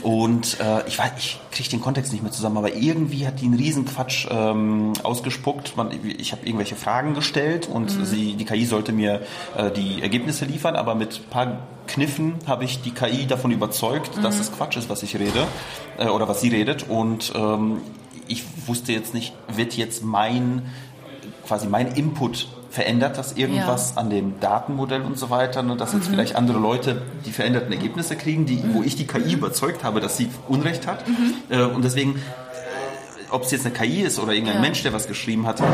Und äh, ich weiß, ich kriege den Kontext nicht mehr zusammen, aber irgendwie hat die einen Riesenquatsch ähm, ausgespuckt. Man, ich habe irgendwelche Fragen gestellt und mhm. sie, die KI sollte mir äh, die Ergebnisse liefern, aber mit ein paar Kniffen habe ich die KI davon überzeugt, mhm. dass es Quatsch ist, was ich rede äh, oder was sie redet. Und ähm, ich wusste jetzt nicht, wird jetzt mein quasi mein Input verändert das irgendwas ja. an dem Datenmodell und so weiter, ne, dass jetzt mhm. vielleicht andere Leute die veränderten Ergebnisse kriegen, die, mhm. wo ich die KI überzeugt habe, dass sie Unrecht hat. Mhm. Äh, und deswegen äh, ob es jetzt eine KI ist oder irgendein ja. Mensch, der was geschrieben hat, äh,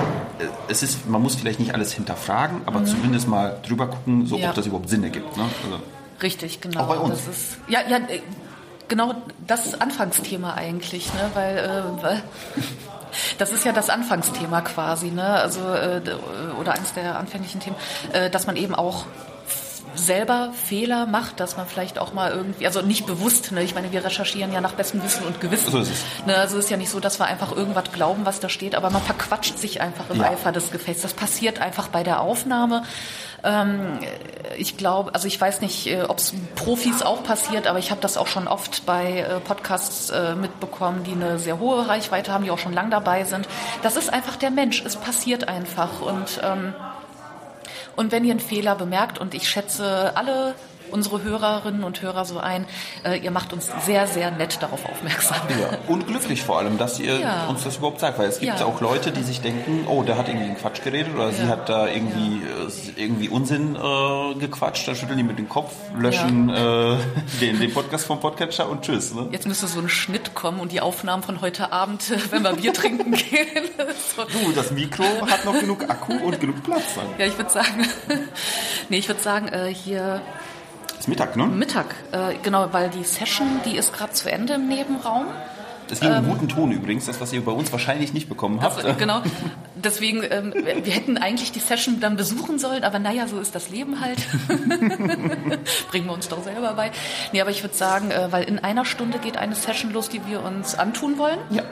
es ist, man muss vielleicht nicht alles hinterfragen, aber mhm. zumindest mal drüber gucken, so, ja. ob das überhaupt Sinn ergibt. Ne? Also, Richtig, genau. Auch bei uns. Das ist, ja, ja, äh, genau das Anfangsthema eigentlich, ne? weil, äh, weil das ist ja das Anfangsthema quasi, ne? Also äh, oder eines der anfänglichen Themen, äh, dass man eben auch selber Fehler macht, dass man vielleicht auch mal irgendwie, also nicht bewusst, ne? ich meine, wir recherchieren ja nach bestem Wissen und Gewissen. So ist es. Ne? Also es ist ja nicht so, dass wir einfach irgendwas glauben, was da steht, aber man verquatscht sich einfach im ja. Eifer des Gefechts. Das passiert einfach bei der Aufnahme. Ähm, ich glaube, also ich weiß nicht, äh, ob es Profis auch passiert, aber ich habe das auch schon oft bei äh, Podcasts äh, mitbekommen, die eine sehr hohe Reichweite haben, die auch schon lang dabei sind. Das ist einfach der Mensch. Es passiert einfach und ähm, und wenn ihr einen Fehler bemerkt, und ich schätze alle unsere Hörerinnen und Hörer so ein. Äh, ihr macht uns sehr, sehr nett darauf aufmerksam. Ja, und glücklich vor allem, dass ihr ja. uns das überhaupt sagt, weil es gibt ja. auch Leute, die sich denken, oh, der hat irgendwie einen Quatsch geredet oder sie hat da irgendwie, äh, irgendwie Unsinn äh, gequatscht, dann schütteln die mit dem Kopf, löschen äh, den, den Podcast vom Podcatcher und tschüss. Ne? Jetzt müsste so ein Schnitt kommen und die Aufnahmen von heute Abend, wenn wir Bier trinken gehen. so. Du, das Mikro hat noch genug Akku und genug Platz. Dann. Ja, ich würde sagen, nee, ich würde sagen, äh, hier ist Mittag, ne? Mittag, äh, genau, weil die Session, die ist gerade zu Ende im Nebenraum. Das ging ähm, im guten Ton übrigens, das, was ihr bei uns wahrscheinlich nicht bekommen habt. Also, genau, deswegen, ähm, wir hätten eigentlich die Session dann besuchen sollen, aber naja, so ist das Leben halt. Bringen wir uns doch selber bei. Nee, aber ich würde sagen, äh, weil in einer Stunde geht eine Session los, die wir uns antun wollen. Ja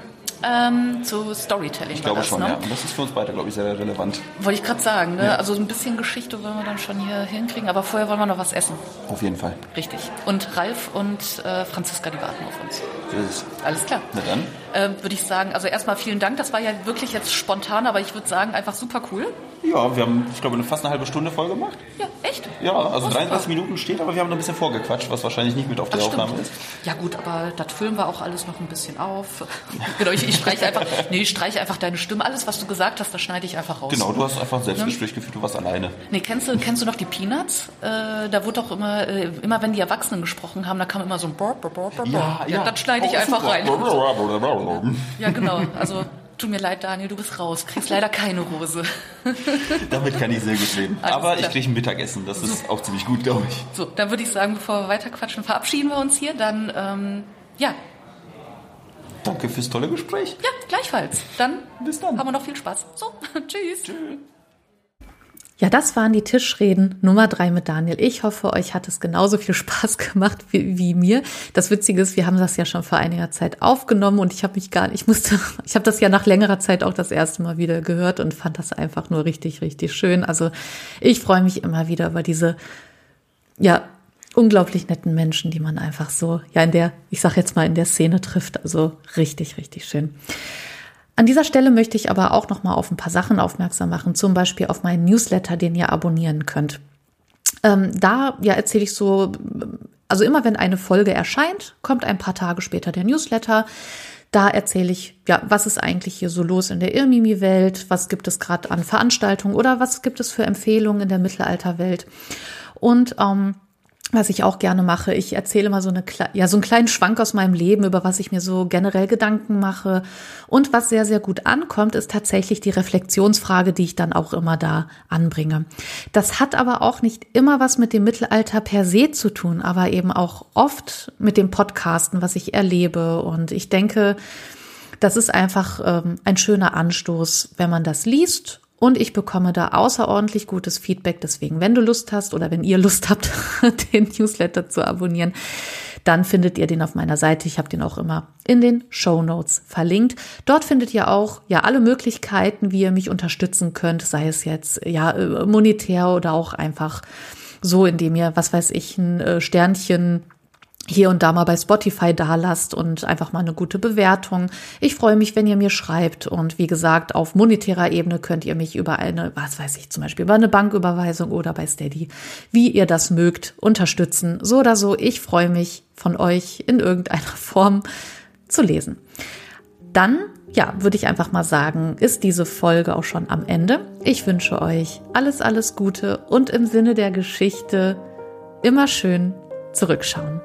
ähm, zu Storytelling. Ich glaube das, schon, ne? ja. Und das ist für uns beide, glaube ich, sehr relevant. Wollte ich gerade sagen. Ne? Ja. Also ein bisschen Geschichte wollen wir dann schon hier hinkriegen, aber vorher wollen wir noch was essen. Auf jeden Fall. Richtig. Und Ralf und äh, Franziska, die warten auf uns. So ist es. Alles klar. Na dann. Äh, würde ich sagen, also erstmal vielen Dank. Das war ja wirklich jetzt spontan, aber ich würde sagen, einfach super cool. Ja, wir haben, ich glaube, eine fast eine halbe Stunde voll gemacht. Ja, echt? Ja, also oh, 33 Minuten steht, aber wir haben noch ein bisschen vorgequatscht, was wahrscheinlich nicht mit auf der Ach, Aufnahme ist. Ja gut, aber das füllen wir auch alles noch ein bisschen auf. genau, ich, ich streiche einfach, nee, ich streiche einfach deine Stimme. Alles, was du gesagt hast, das schneide ich einfach raus. Genau, du hast einfach ein Selbstgespräch ja. geführt, du warst alleine. Nee, kennst du, kennst du noch die Peanuts? Äh, da wurde doch immer, äh, immer wenn die Erwachsenen gesprochen haben, da kam immer so ein Brr, Brr, Brr, Brr. Ja, ja. ja dann schneide ich oh, einfach super. rein. ja, genau. Also Tut mir leid, Daniel, du bist raus. Kriegst leider keine Rose. Damit kann ich sehr gut leben. Alles Aber klar. ich kriege ein Mittagessen. Das ist auch ziemlich gut, glaube ich. So, dann würde ich sagen, bevor wir weiterquatschen, verabschieden wir uns hier. Dann, ähm, ja. Danke fürs tolle Gespräch. Ja, gleichfalls. Dann, Bis dann. haben wir noch viel Spaß. So, tschüss. Tschüss. Ja, das waren die Tischreden Nummer drei mit Daniel. Ich hoffe, euch hat es genauso viel Spaß gemacht wie, wie mir. Das Witzige ist, wir haben das ja schon vor einiger Zeit aufgenommen und ich habe mich gar nicht, ich musste, ich habe das ja nach längerer Zeit auch das erste Mal wieder gehört und fand das einfach nur richtig, richtig schön. Also ich freue mich immer wieder über diese, ja, unglaublich netten Menschen, die man einfach so, ja, in der, ich sag jetzt mal, in der Szene trifft. Also richtig, richtig schön. An dieser Stelle möchte ich aber auch noch mal auf ein paar Sachen aufmerksam machen, zum Beispiel auf meinen Newsletter, den ihr abonnieren könnt. Ähm, da ja erzähle ich so, also immer wenn eine Folge erscheint, kommt ein paar Tage später der Newsletter. Da erzähle ich, ja, was ist eigentlich hier so los in der Irmimi-Welt, was gibt es gerade an Veranstaltungen oder was gibt es für Empfehlungen in der Mittelalterwelt. Und ähm, was ich auch gerne mache. Ich erzähle mal so eine ja so einen kleinen Schwank aus meinem Leben, über was ich mir so generell Gedanken mache. Und was sehr sehr gut ankommt, ist tatsächlich die Reflexionsfrage, die ich dann auch immer da anbringe. Das hat aber auch nicht immer was mit dem Mittelalter per se zu tun, aber eben auch oft mit dem Podcasten, was ich erlebe. Und ich denke, das ist einfach ähm, ein schöner Anstoß, wenn man das liest. Und ich bekomme da außerordentlich gutes Feedback. Deswegen, wenn du Lust hast oder wenn ihr Lust habt, den Newsletter zu abonnieren, dann findet ihr den auf meiner Seite. Ich habe den auch immer in den Show Notes verlinkt. Dort findet ihr auch ja alle Möglichkeiten, wie ihr mich unterstützen könnt, sei es jetzt ja äh, monetär oder auch einfach so, indem ihr, was weiß ich, ein äh, Sternchen hier und da mal bei Spotify da lasst und einfach mal eine gute Bewertung. Ich freue mich, wenn ihr mir schreibt. Und wie gesagt, auf monetärer Ebene könnt ihr mich über eine, was weiß ich, zum Beispiel über eine Banküberweisung oder bei Steady, wie ihr das mögt, unterstützen. So oder so. Ich freue mich, von euch in irgendeiner Form zu lesen. Dann, ja, würde ich einfach mal sagen, ist diese Folge auch schon am Ende. Ich wünsche euch alles, alles Gute und im Sinne der Geschichte immer schön zurückschauen.